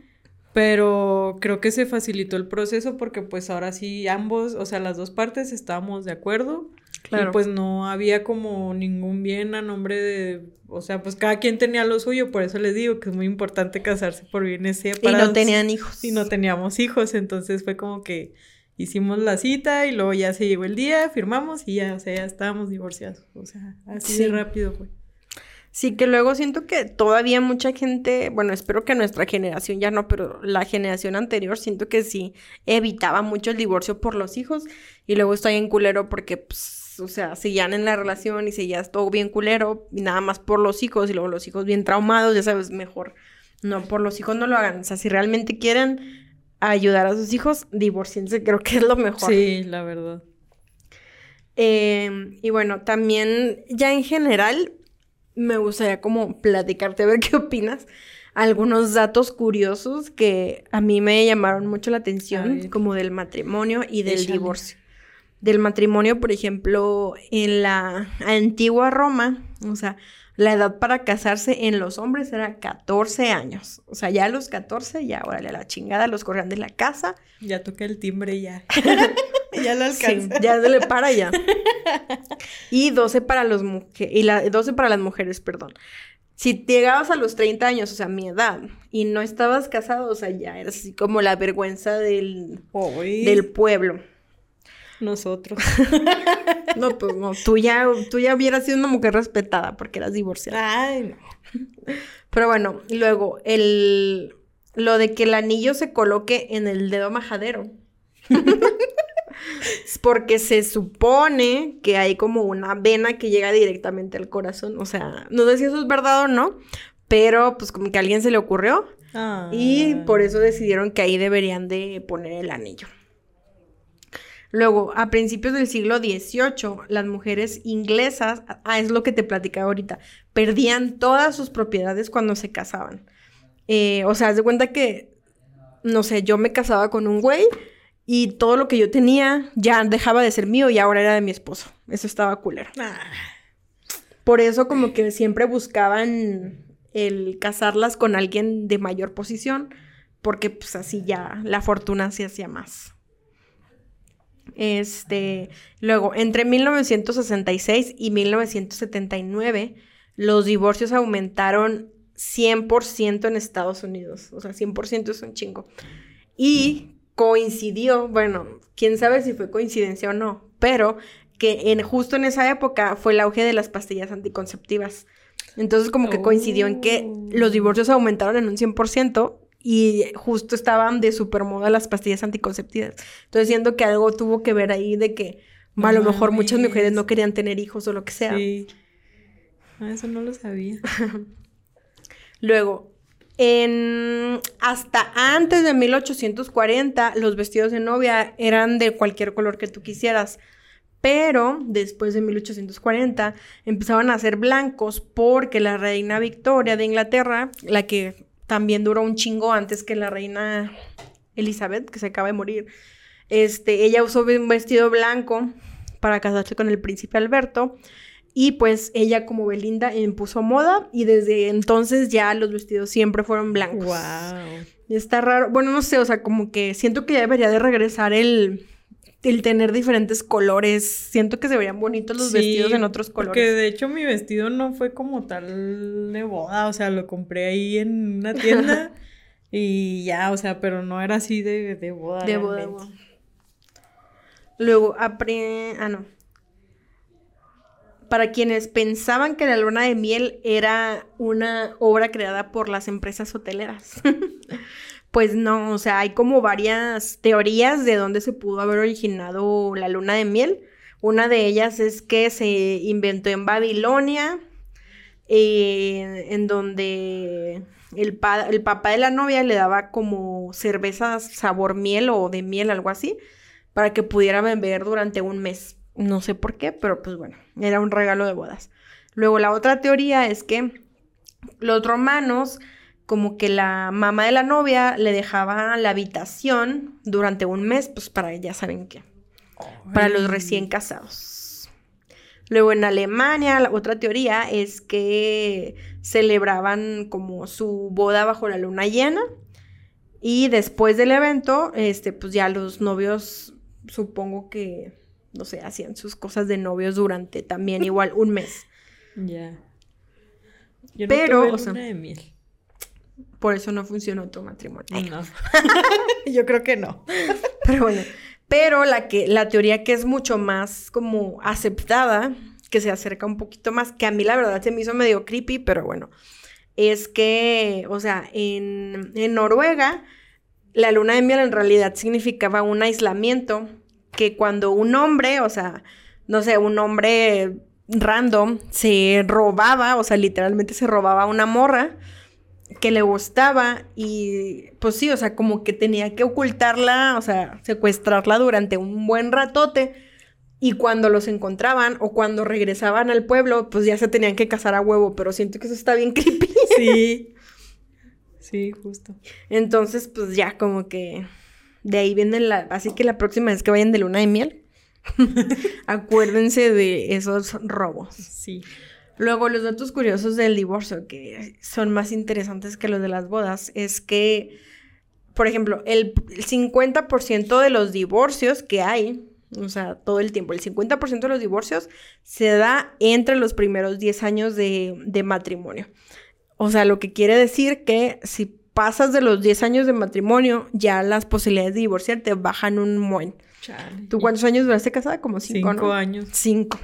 pero creo que se facilitó el proceso porque pues ahora sí ambos, o sea, las dos partes estábamos de acuerdo y pues no había como ningún bien a nombre de, o sea, pues cada quien tenía lo suyo, por eso les digo que es muy importante casarse por bienes separados. Y no tenían hijos. Y no teníamos hijos, entonces fue como que hicimos la cita y luego ya se llegó el día, firmamos y ya, o sea, ya estábamos divorciados, o sea, así de rápido fue. Sí, que luego siento que todavía mucha gente, bueno, espero que nuestra generación ya no, pero la generación anterior siento que sí evitaba mucho el divorcio por los hijos y luego estoy en culero porque pues o sea, seguían en la relación y seguías todo bien culero y nada más por los hijos y luego los hijos bien traumados, ya sabes, mejor. No, por los hijos no lo hagan. O sea, si realmente quieren ayudar a sus hijos, divorciense, creo que es lo mejor. Sí, la verdad. Em, y bueno, también ya en general me gustaría como platicarte, a ver qué opinas. Algunos datos curiosos que a mí me llamaron mucho la atención, como del matrimonio y del divorcio del matrimonio, por ejemplo, en la antigua Roma, o sea, la edad para casarse en los hombres era 14 años. O sea, ya a los 14, ya órale a la chingada, los corrían de la casa. Ya toca el timbre ya. ya lo alcanza. ya se le para ya. Y 12 para los mujeres, y la 12 para las mujeres, perdón. Si llegabas a los 30 años, o sea, mi edad, y no estabas casado, o sea, ya eras así como la vergüenza del, del pueblo. Nosotros. no, pues no. Tú ya, tú ya hubieras sido una mujer respetada porque eras divorciada. Ay, no. Pero bueno, luego, el. Lo de que el anillo se coloque en el dedo majadero. es porque se supone que hay como una vena que llega directamente al corazón. O sea, no sé si eso es verdad o no, pero pues como que a alguien se le ocurrió. Y por eso decidieron que ahí deberían de poner el anillo. Luego, a principios del siglo XVIII, las mujeres inglesas, ah, es lo que te platicaba ahorita, perdían todas sus propiedades cuando se casaban. Eh, o sea, haz de cuenta que, no sé, yo me casaba con un güey y todo lo que yo tenía ya dejaba de ser mío y ahora era de mi esposo. Eso estaba culero. Ah. Por eso como que siempre buscaban el casarlas con alguien de mayor posición porque pues así ya la fortuna se hacía más. Este, luego, entre 1966 y 1979, los divorcios aumentaron 100% en Estados Unidos. O sea, 100% es un chingo. Y coincidió, bueno, quién sabe si fue coincidencia o no, pero que en, justo en esa época fue el auge de las pastillas anticonceptivas. Entonces como que coincidió en que los divorcios aumentaron en un 100% y justo estaban de super moda las pastillas anticonceptivas. Entonces siento que algo tuvo que ver ahí de que a lo mejor muchas mujeres no querían tener hijos o lo que sea. Sí. Ah, eso no lo sabía. Luego, en hasta antes de 1840 los vestidos de novia eran de cualquier color que tú quisieras. Pero después de 1840 empezaban a ser blancos porque la reina Victoria de Inglaterra, la que también duró un chingo antes que la reina Elizabeth, que se acaba de morir, este, ella usó un vestido blanco para casarse con el príncipe Alberto. Y pues ella como Belinda impuso moda y desde entonces ya los vestidos siempre fueron blancos. Wow. Está raro. Bueno, no sé, o sea, como que siento que ya debería de regresar el, el tener diferentes colores. Siento que se verían bonitos los vestidos en otros colores. Porque de hecho mi vestido no fue como tal de boda, o sea, lo compré ahí en una tienda y ya, o sea, pero no era así de, de boda. De boda, Luego, apre... ah, no. Para quienes pensaban que la luna de miel era una obra creada por las empresas hoteleras. pues no, o sea, hay como varias teorías de dónde se pudo haber originado la luna de miel. Una de ellas es que se inventó en Babilonia, eh, en donde el, el, papá de la novia le daba como cerveza sabor miel o de miel, algo así, para que pudiera beber durante un mes. No sé por qué, pero pues bueno, era un regalo de bodas. Luego la otra teoría es que los romanos como que la mamá de la novia le dejaba la habitación durante un mes, pues para, ya saben qué, para los recién casados. Luego en Alemania, la otra teoría es que celebraban como su boda bajo la luna llena y después del evento, este, pues ya los novios, supongo que, no sé, hacían sus cosas de novios durante también igual un mes. Ya. Pero, o sea, de miel. Por eso no funcionó tu matrimonio. No. Yo creo que no. Pero bueno. Pero la que, la teoría que es mucho más como aceptada, que se acerca un poquito más, que a mí la verdad se me hizo medio creepy, pero bueno, es que, o sea, en, en Noruega, la luna de miel en realidad significaba un aislamiento, que cuando un hombre, o sea, no sé, un hombre random se robaba, o sea, literalmente se robaba una morra, que le gustaba y pues sí, o sea, como que tenía que ocultarla, o sea, secuestrarla durante un buen ratote y cuando los encontraban o cuando regresaban al pueblo, pues ya se tenían que casar a huevo, pero siento que eso está bien creepy. Sí. Sí, justo. Entonces, pues ya como que de ahí viene la, así que la próxima vez que vayan de luna de miel, acuérdense de esos robos. Sí. Luego, los datos curiosos del divorcio, que son más interesantes que los de las bodas, es que, por ejemplo, el, 50% de los divorcios que hay, o sea, todo el tiempo, el 50% de los divorcios se da entre los primeros 10 años de, matrimonio. O sea, lo que quiere decir que si pasas de los 10 años de matrimonio, ya las posibilidades de divorciarte bajan un buen. ¿Tú cuántos años duraste casada? Como cinco, cinco años. Cinco.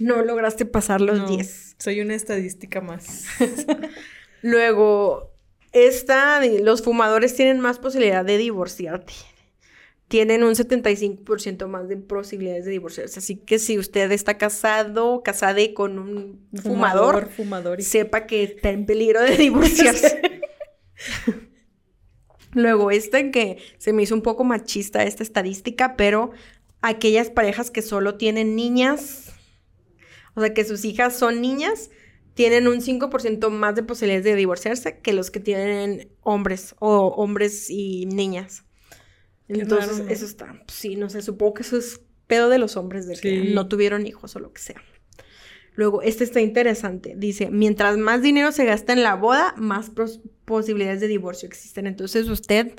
No lograste pasar los 10. Soy una estadística más. Luego, esta, los fumadores tienen más posibilidad de divorciarte. Tienen un 75% más de posibilidades de divorciarse. Así que si usted está casado, casada con un fumador, fumador, sepa que está en peligro de divorciarse. Luego, esta que se me hizo un poco machista esta estadística, pero aquellas parejas que solo tienen niñas o sea, que sus hijas son niñas, tienen un 5% más de posibilidades de divorciarse que los que tienen hombres o hombres y niñas. Entonces, eso está, pues sí, no sé, supongo que eso es pedo de los hombres, de que no tuvieron hijos o lo que sea. Luego, este está interesante. Dice, mientras más dinero se gasta en la boda, más posibilidades de divorcio existen. Entonces usted,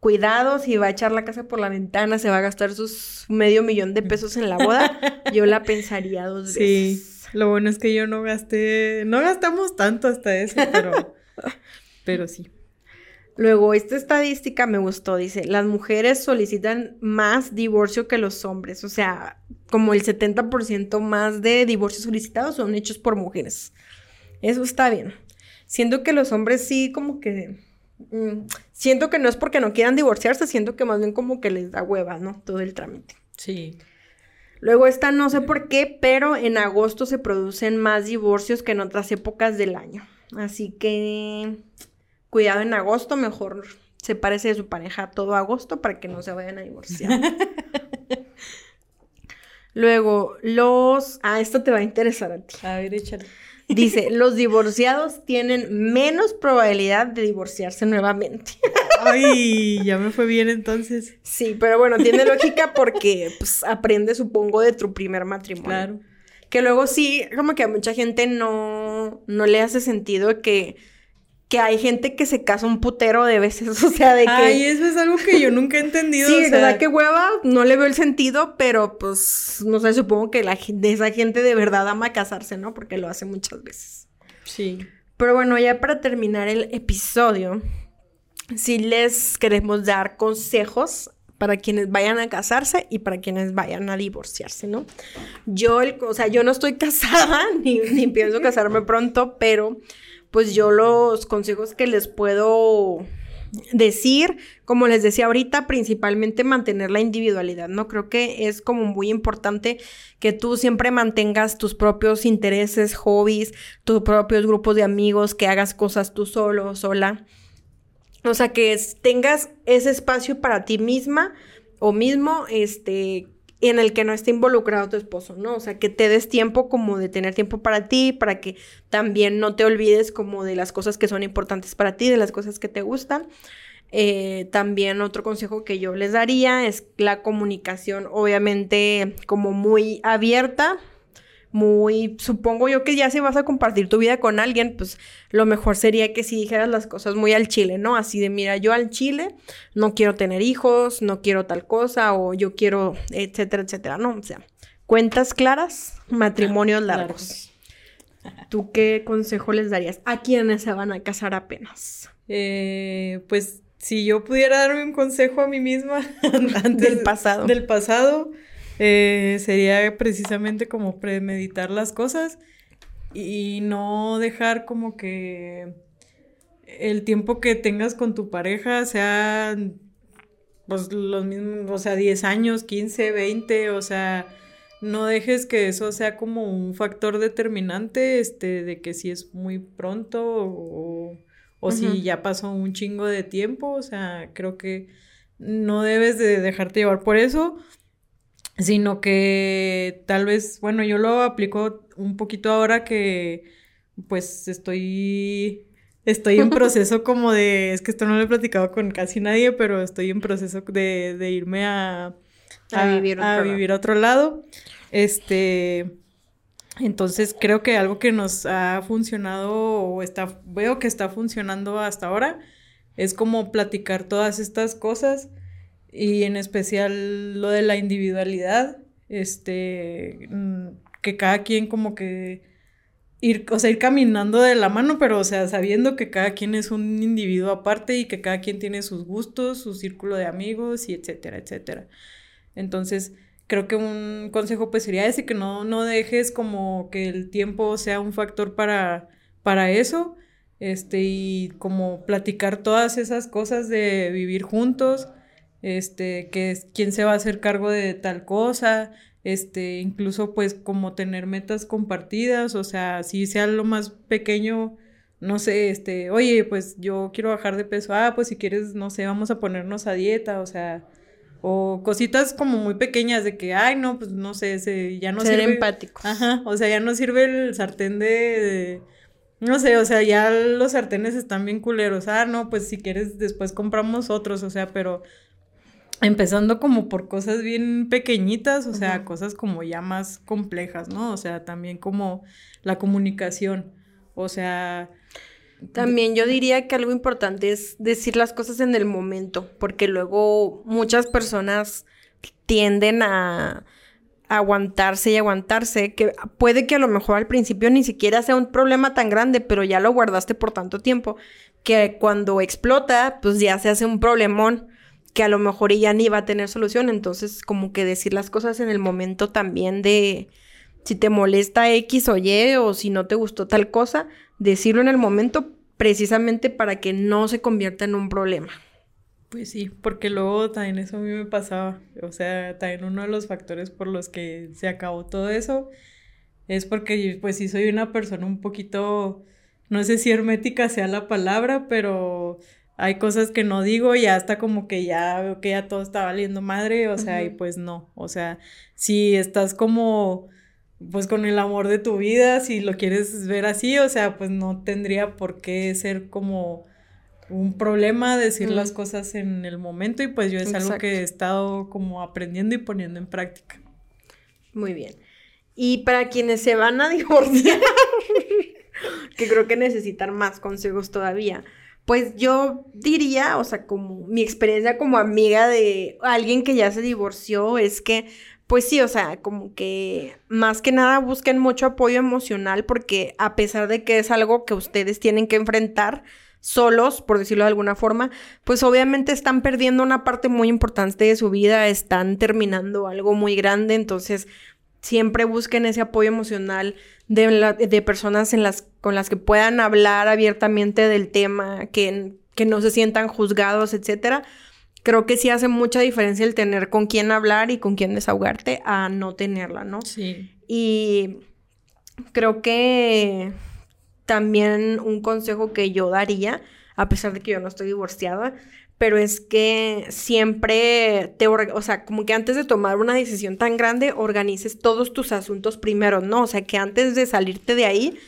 cuidado, si va a echar la casa por la ventana, se va a gastar sus medio millón de pesos en la boda, yo la pensaría dos veces. Sí, lo bueno es que yo no gasté, no gastamos tanto hasta eso, pero, pero sí. Luego, esta estadística me gustó, dice, las mujeres solicitan más divorcio que los hombres, o sea, como el 70% más de divorcios solicitados son hechos por mujeres. Eso está bien. Siento que los hombres sí como que... Mm, siento que no es porque no quieran divorciarse, siento que más bien como que les da hueva, ¿no? Todo el trámite. Sí. Luego esta no sé por qué, pero en agosto se producen más divorcios que en otras épocas del año. Así que cuidado en agosto, mejor se parece de su pareja todo agosto para que no se vayan a divorciar. Luego, los... Ah, esto te va a interesar a ti. A ver, échale. Dice, los divorciados tienen menos probabilidad de divorciarse nuevamente. Ay, ya me fue bien entonces. Sí, pero bueno, tiene lógica porque pues, aprende, supongo, de tu primer matrimonio. Claro. Que luego sí, como que a mucha gente no, no le hace sentido que que hay gente que se casa un putero de veces, o sea, de que... Ay, eso es algo que yo nunca he entendido. sí, o sea, que hueva, no le veo el sentido, pero pues, no sé, supongo que la, de esa gente de verdad ama casarse, ¿no? Porque lo hace muchas veces. Sí. Pero bueno, ya para terminar el episodio, sí les queremos dar consejos para quienes vayan a casarse y para quienes vayan a divorciarse, ¿no? Yo, o sea, yo no estoy casada, ni, ni pienso casarme pronto, pero pues yo los consejos que les puedo decir, como les decía ahorita, principalmente mantener la individualidad, ¿no? Creo que es como muy importante que tú siempre mantengas tus propios intereses, hobbies, tus propios grupos de amigos, que hagas cosas tú solo, sola. O sea, que tengas ese espacio para ti misma o mismo, este, en el que no esté involucrado tu esposo, ¿no? O sea, que te des tiempo como de tener tiempo para ti, para que también no te olvides como de las cosas que son importantes para ti, de las cosas que te gustan. Eh, también otro consejo que yo les daría es la comunicación, obviamente como muy abierta, muy, supongo yo que ya si vas a compartir tu vida con alguien, pues lo mejor sería que si dijeras las cosas muy al chile, ¿no? Así de, mira, yo al chile no quiero tener hijos, no quiero tal cosa, o yo quiero, etcétera, etcétera, ¿no? O sea, cuentas claras, matrimonios largos. ¿Tú qué consejo les darías a quienes se van a casar apenas? Eh, pues si yo pudiera darme un consejo a mí misma antes del pasado. Del pasado, eh, sería precisamente como premeditar las cosas y no dejar como que el tiempo que tengas con tu pareja sea pues los mismos, o sea, 10 años, 15, 20, o sea, no dejes que eso sea como un factor determinante, este, de que si es muy pronto o, o si ya pasó un chingo de tiempo, o sea, creo que no debes de dejarte llevar por eso sino que tal vez, bueno, yo lo aplico un poquito ahora que pues estoy estoy en proceso como de, es que esto no lo he platicado con casi nadie, pero estoy en proceso de, de irme a, a, vivir, a vivir a otro lado. Este, entonces creo que algo que nos ha funcionado o está, veo que está funcionando hasta ahora es como platicar todas estas cosas y en especial lo de la individualidad, este, mm, que cada quien como que ir, o sea, ir caminando de la mano, pero o sea, sabiendo que cada quien es un individuo aparte y que cada quien tiene sus gustos, su círculo de amigos y etcétera, etcétera. Entonces, creo que un consejo pues sería ese, que no, no dejes como que el tiempo sea un factor para, para eso, este, y como platicar todas esas cosas de vivir juntos, este, que es quién se va a hacer cargo de tal cosa, este, incluso pues como tener metas compartidas, o sea, si sea lo más pequeño, no sé, este, oye, pues yo quiero bajar de peso, ah, pues si quieres, no sé, vamos a ponernos a dieta, o sea, o cositas como muy pequeñas de que, ay, no, pues no sé, se, ya no Ser sirve. empáticos. Ajá, o sea, ya no sirve el sartén de, no sé, o sea, ya los sartenes están bien culeros. Ah, no, pues si quieres después compramos otros, o sea, pero empezando como por cosas bien pequeñitas, o sea, cosas como ya más complejas, ¿no? O sea, también como la comunicación, o sea... También yo diría que algo importante es decir las cosas en el momento, porque luego muchas personas tienden a aguantarse y aguantarse, que puede que a lo mejor al principio ni siquiera sea un problema tan grande, pero ya lo guardaste por tanto tiempo, que cuando explota, pues ya se hace un problemón que a lo mejor ella ni va a tener solución. Entonces, como que decir las cosas en el momento también de si te molesta X o Y o si no te gustó tal cosa, decirlo en el momento precisamente para que no se convierta en un problema. Pues sí, porque luego también eso a mí me pasaba. O sea, también uno de los factores por los que se acabó todo eso es porque pues sí soy una persona un poquito, no sé si hermética sea la palabra, pero hay cosas que no digo y hasta como que ya veo que ya todo está valiendo madre, o sea, y pues no, o sea, si estás como pues con el amor de tu vida, si lo quieres ver así, o sea, pues no tendría por qué ser como un problema decir las cosas en el momento y pues yo es algo que he estado como aprendiendo y poniendo en práctica. Muy bien. Y para quienes se van a divorciar, que creo que necesitan más consejos todavía, pues yo diría, o sea, como mi experiencia como amiga de alguien que ya se divorció es que, pues sí, o sea, como que más que nada busquen mucho apoyo emocional porque a pesar de que es algo que ustedes tienen que enfrentar solos, por decirlo de alguna forma, pues obviamente están perdiendo una parte muy importante de su vida, están terminando algo muy grande, entonces siempre busquen ese apoyo emocional de, de personas en las, con las que puedan hablar abiertamente del tema, que, que no se sientan juzgados, etcétera. Creo que sí hace mucha diferencia el tener con quién hablar y con quién desahogarte a no tenerla, ¿no? Sí. Y creo que también un consejo que yo daría, a pesar de que yo no estoy divorciada, pero es que siempre te, o sea, como que antes de tomar una decisión tan grande, organices todos tus asuntos primero, ¿no? O sea, que antes de salirte de ahí,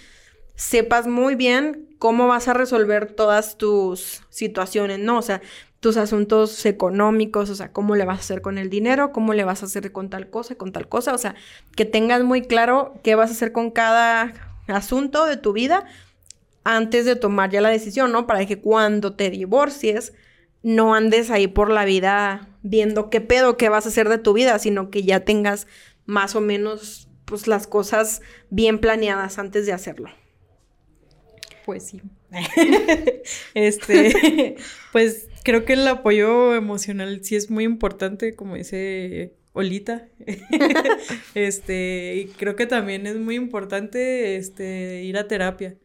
sepas muy bien cómo vas a resolver todas tus situaciones, ¿no? O sea, tus asuntos económicos, o sea, cómo le vas a hacer con el dinero, cómo le vas a hacer con tal cosa, con tal cosa, o sea, que tengas muy claro qué vas a hacer con cada asunto de tu vida antes de tomar ya la decisión, ¿no? Para que cuando te divorcies, no andes ahí por la vida viendo qué pedo, qué vas a hacer de tu vida, sino que ya tengas más o menos pues las cosas bien planeadas antes de hacerlo. Pues sí. este, pues creo que el apoyo emocional sí es muy importante, como dice Olita. este, y creo que también es muy importante este ir a terapia.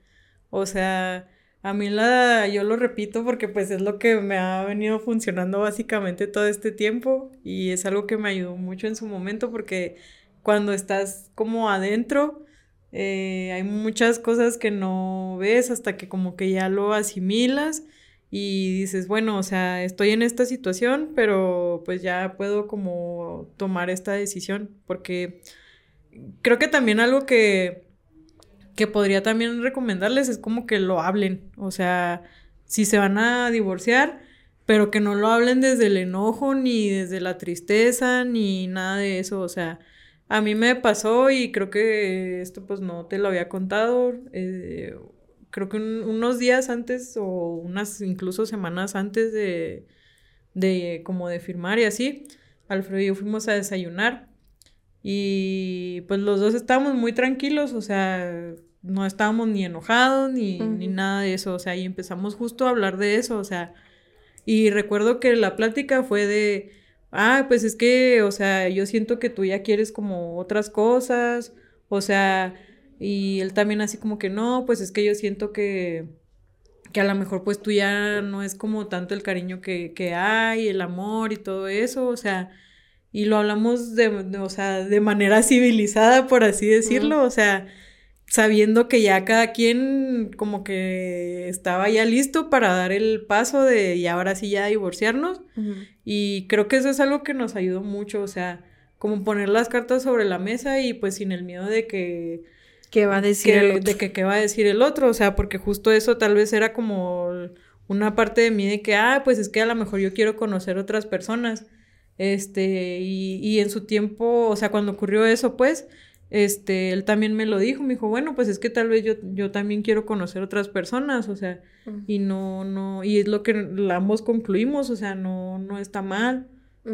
O sea, a mí la, yo lo repito porque pues es lo que me ha venido funcionando básicamente todo este tiempo y es algo que me ayudó mucho en su momento porque cuando estás como adentro eh, hay muchas cosas que no ves hasta que como que ya lo asimilas y dices, bueno, o sea, estoy en esta situación, pero pues ya puedo como tomar esta decisión porque creo que también algo que que podría también recomendarles es como que lo hablen, o sea, si se van a divorciar, pero que no lo hablen desde el enojo, ni desde la tristeza, ni nada de eso, o sea, a mí me pasó y creo que esto pues no te lo había contado, eh, creo que unos días antes o unas incluso semanas antes de, de como de firmar y así, Alfredo y yo fuimos a desayunar y pues los dos estábamos muy tranquilos, o sea, no estábamos ni enojados ni, ni nada de eso, o sea, y empezamos justo a hablar de eso, o sea, y recuerdo que la plática fue de, ah, pues es que, o sea, yo siento que tú ya quieres como otras cosas, o sea, y él también así como que no, pues es que yo siento que, que a lo mejor pues tú ya no es como tanto el cariño que, que hay, el amor y todo eso, o sea, y lo hablamos de, o sea, de manera civilizada, por así decirlo, o sea, sabiendo que ya cada quien como que estaba ya listo para dar el paso de y ahora sí ya divorciarnos. Y creo que eso es algo que nos ayudó mucho, o sea, como poner las cartas sobre la mesa y pues sin el miedo de que... ¿Qué va a decir el otro? De que qué va a decir el otro, o sea, porque justo eso tal vez era como una parte de mí de que, ah, pues es que a lo mejor yo quiero conocer otras personas Este, y, y en su tiempo, o sea, cuando ocurrió eso, pues, este, él también me lo dijo, me dijo, bueno, pues es que tal vez yo, yo también quiero conocer otras personas, o sea, y no, no, y es lo que ambos concluimos, o sea, no, no está mal,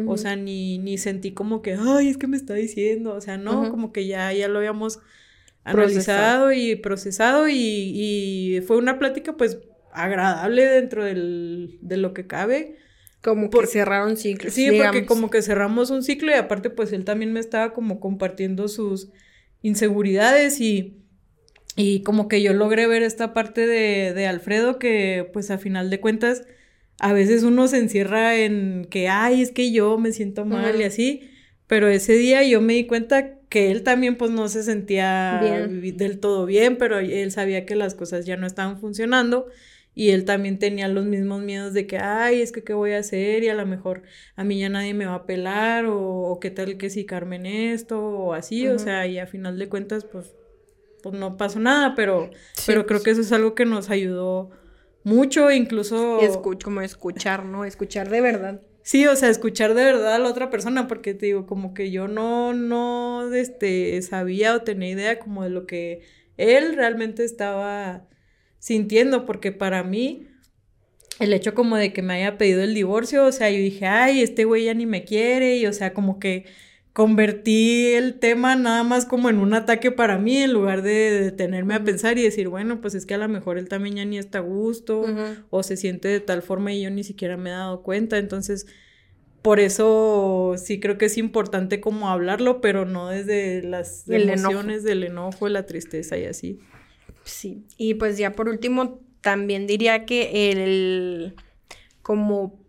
o sea, ni, ni sentí como que, ay, es que me está diciendo, o sea, no, como que ya, ya lo habíamos analizado y procesado y, y, fue una plática pues agradable dentro del, de lo que cabe. Como que cerraron ciclos. Sí, porque como que cerramos un ciclo y aparte pues él también me estaba como compartiendo sus inseguridades y, y como que yo logré ver esta parte de, de Alfredo que pues a final de cuentas a veces uno se encierra en que, ay, es que yo me siento mal y así, pero ese día yo me di cuenta que él también pues no se sentía del todo bien, pero él sabía que las cosas ya no estaban funcionando y él también tenía los mismos miedos de que, ay, es que qué voy a hacer y a lo mejor a mí ya nadie me va a pelar o, qué tal que si Carmen esto o así, o sea, y a final de cuentas pues, pues no pasó nada, pero, pero creo pues. que eso es algo que nos ayudó mucho, incluso... como escuchar, ¿no? Escuchar de verdad. Sí, o sea, escuchar de verdad a la otra persona, porque te digo, como que yo no, no, este, sabía o tenía idea como de lo que él realmente estaba sintiendo, porque para mí el hecho como de que me haya pedido el divorcio, o sea, yo dije, ay, este güey ya ni me quiere, y o sea, como que convertí el tema nada más como en un ataque para mí, en lugar de detenerme a pensar y decir, bueno, pues es que a lo mejor él también ya ni está a gusto, o se siente de tal forma y yo ni siquiera me he dado cuenta, entonces por eso sí creo que es importante como hablarlo, pero no desde las emociones del enojo, la tristeza y así. Sí, y pues ya por último, también diría que el como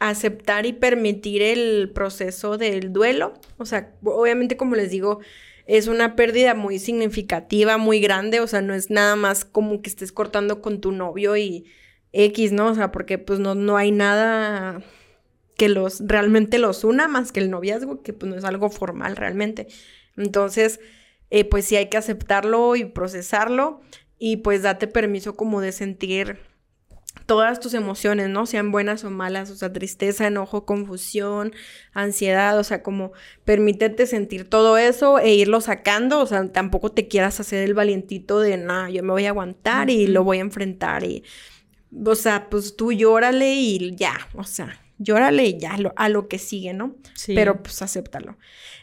aceptar y permitir el proceso del duelo, o sea, obviamente como les digo, es una pérdida muy significativa, muy grande, o sea, no es nada más como que estés cortando con tu novio y X, ¿no? O sea, porque pues no, no hay nada que los realmente los una más que el noviazgo, que pues no es algo formal realmente. Entonces, eh, pues sí hay que aceptarlo y procesarlo y pues date permiso como de sentir todas tus emociones, ¿no? Sean buenas o malas, o sea, tristeza, enojo, confusión, ansiedad, o sea, como permítete sentir todo eso e irlo sacando, o sea, tampoco te quieras hacer el valientito de, no, yo me voy a aguantar y lo voy a enfrentar y, o sea, pues tú llórale y ya, o sea, llórale y ya, a lo que sigue, ¿no? Sí. Pero pues acéptalo.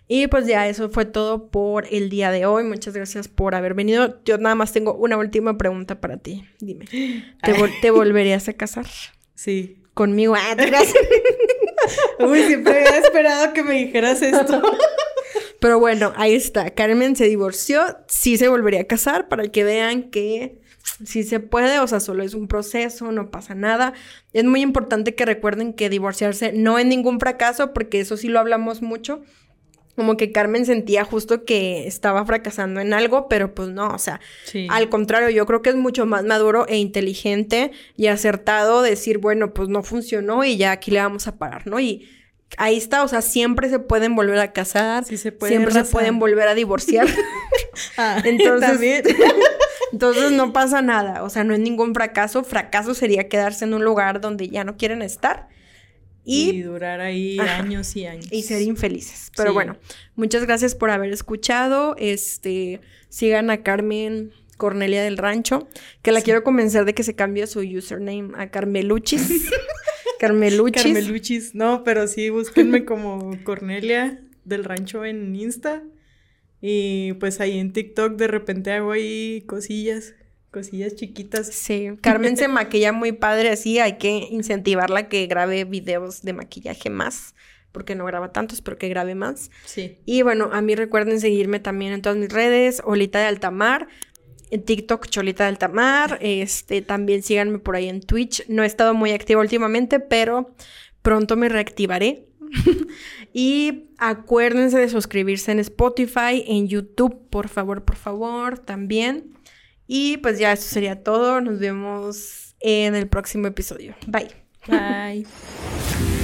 Y pues ya eso fue todo por el día de hoy. Muchas gracias por haber venido. Yo nada más tengo una última pregunta para ti. Dime, ¿te, volverías a casar? Sí. Conmigo. Ah, gracias. Uy, siempre había esperado que me dijeras esto. Pero bueno, ahí está. Carmen se divorció. Sí se volvería a casar para que vean que sí se puede, o sea, solo es un proceso, no pasa nada. Es muy importante que recuerden que divorciarse no es ningún fracaso, porque eso sí lo hablamos mucho como que Carmen sentía justo que estaba fracasando en algo, pero pues no, o sea, al contrario, yo creo que es mucho más maduro e inteligente y acertado decir, bueno, pues no funcionó y ya aquí le vamos a parar, ¿no? Y ahí está, o sea, siempre se pueden volver a casar, se siempre se pueden volver a divorciar. ah, entonces, entonces no pasa nada, o sea, no es ningún fracaso, fracaso sería quedarse en un lugar donde ya no quieren estar y, durar ahí años y años. Y ser infelices. Pero bueno, muchas gracias por haber escuchado. Este, sigan a Carmen Cornelia del Rancho, que la quiero convencer de que se cambie su username a Carmeluchis. Carmeluchis. Carmeluchis. No, pero sí, búsquenme como Cornelia del Rancho en Insta. Y pues ahí en TikTok de repente hago ahí cosillas cosillas chiquitas. Sí, Carmen se maquilla muy padre así, hay que incentivarla a que grabe videos de maquillaje más, porque no graba tanto, espero que grabe más. Sí. Y bueno, a mí recuerden seguirme también en todas mis redes, Olita de Altamar, en TikTok Cholita de Altamar, este, también síganme por ahí en Twitch. No he estado muy activa últimamente, pero pronto me reactivaré. y acuérdense de suscribirse en Spotify, en YouTube, por favor, por favor, también. Y pues ya eso sería todo. Nos vemos en el próximo episodio. Bye. Bye.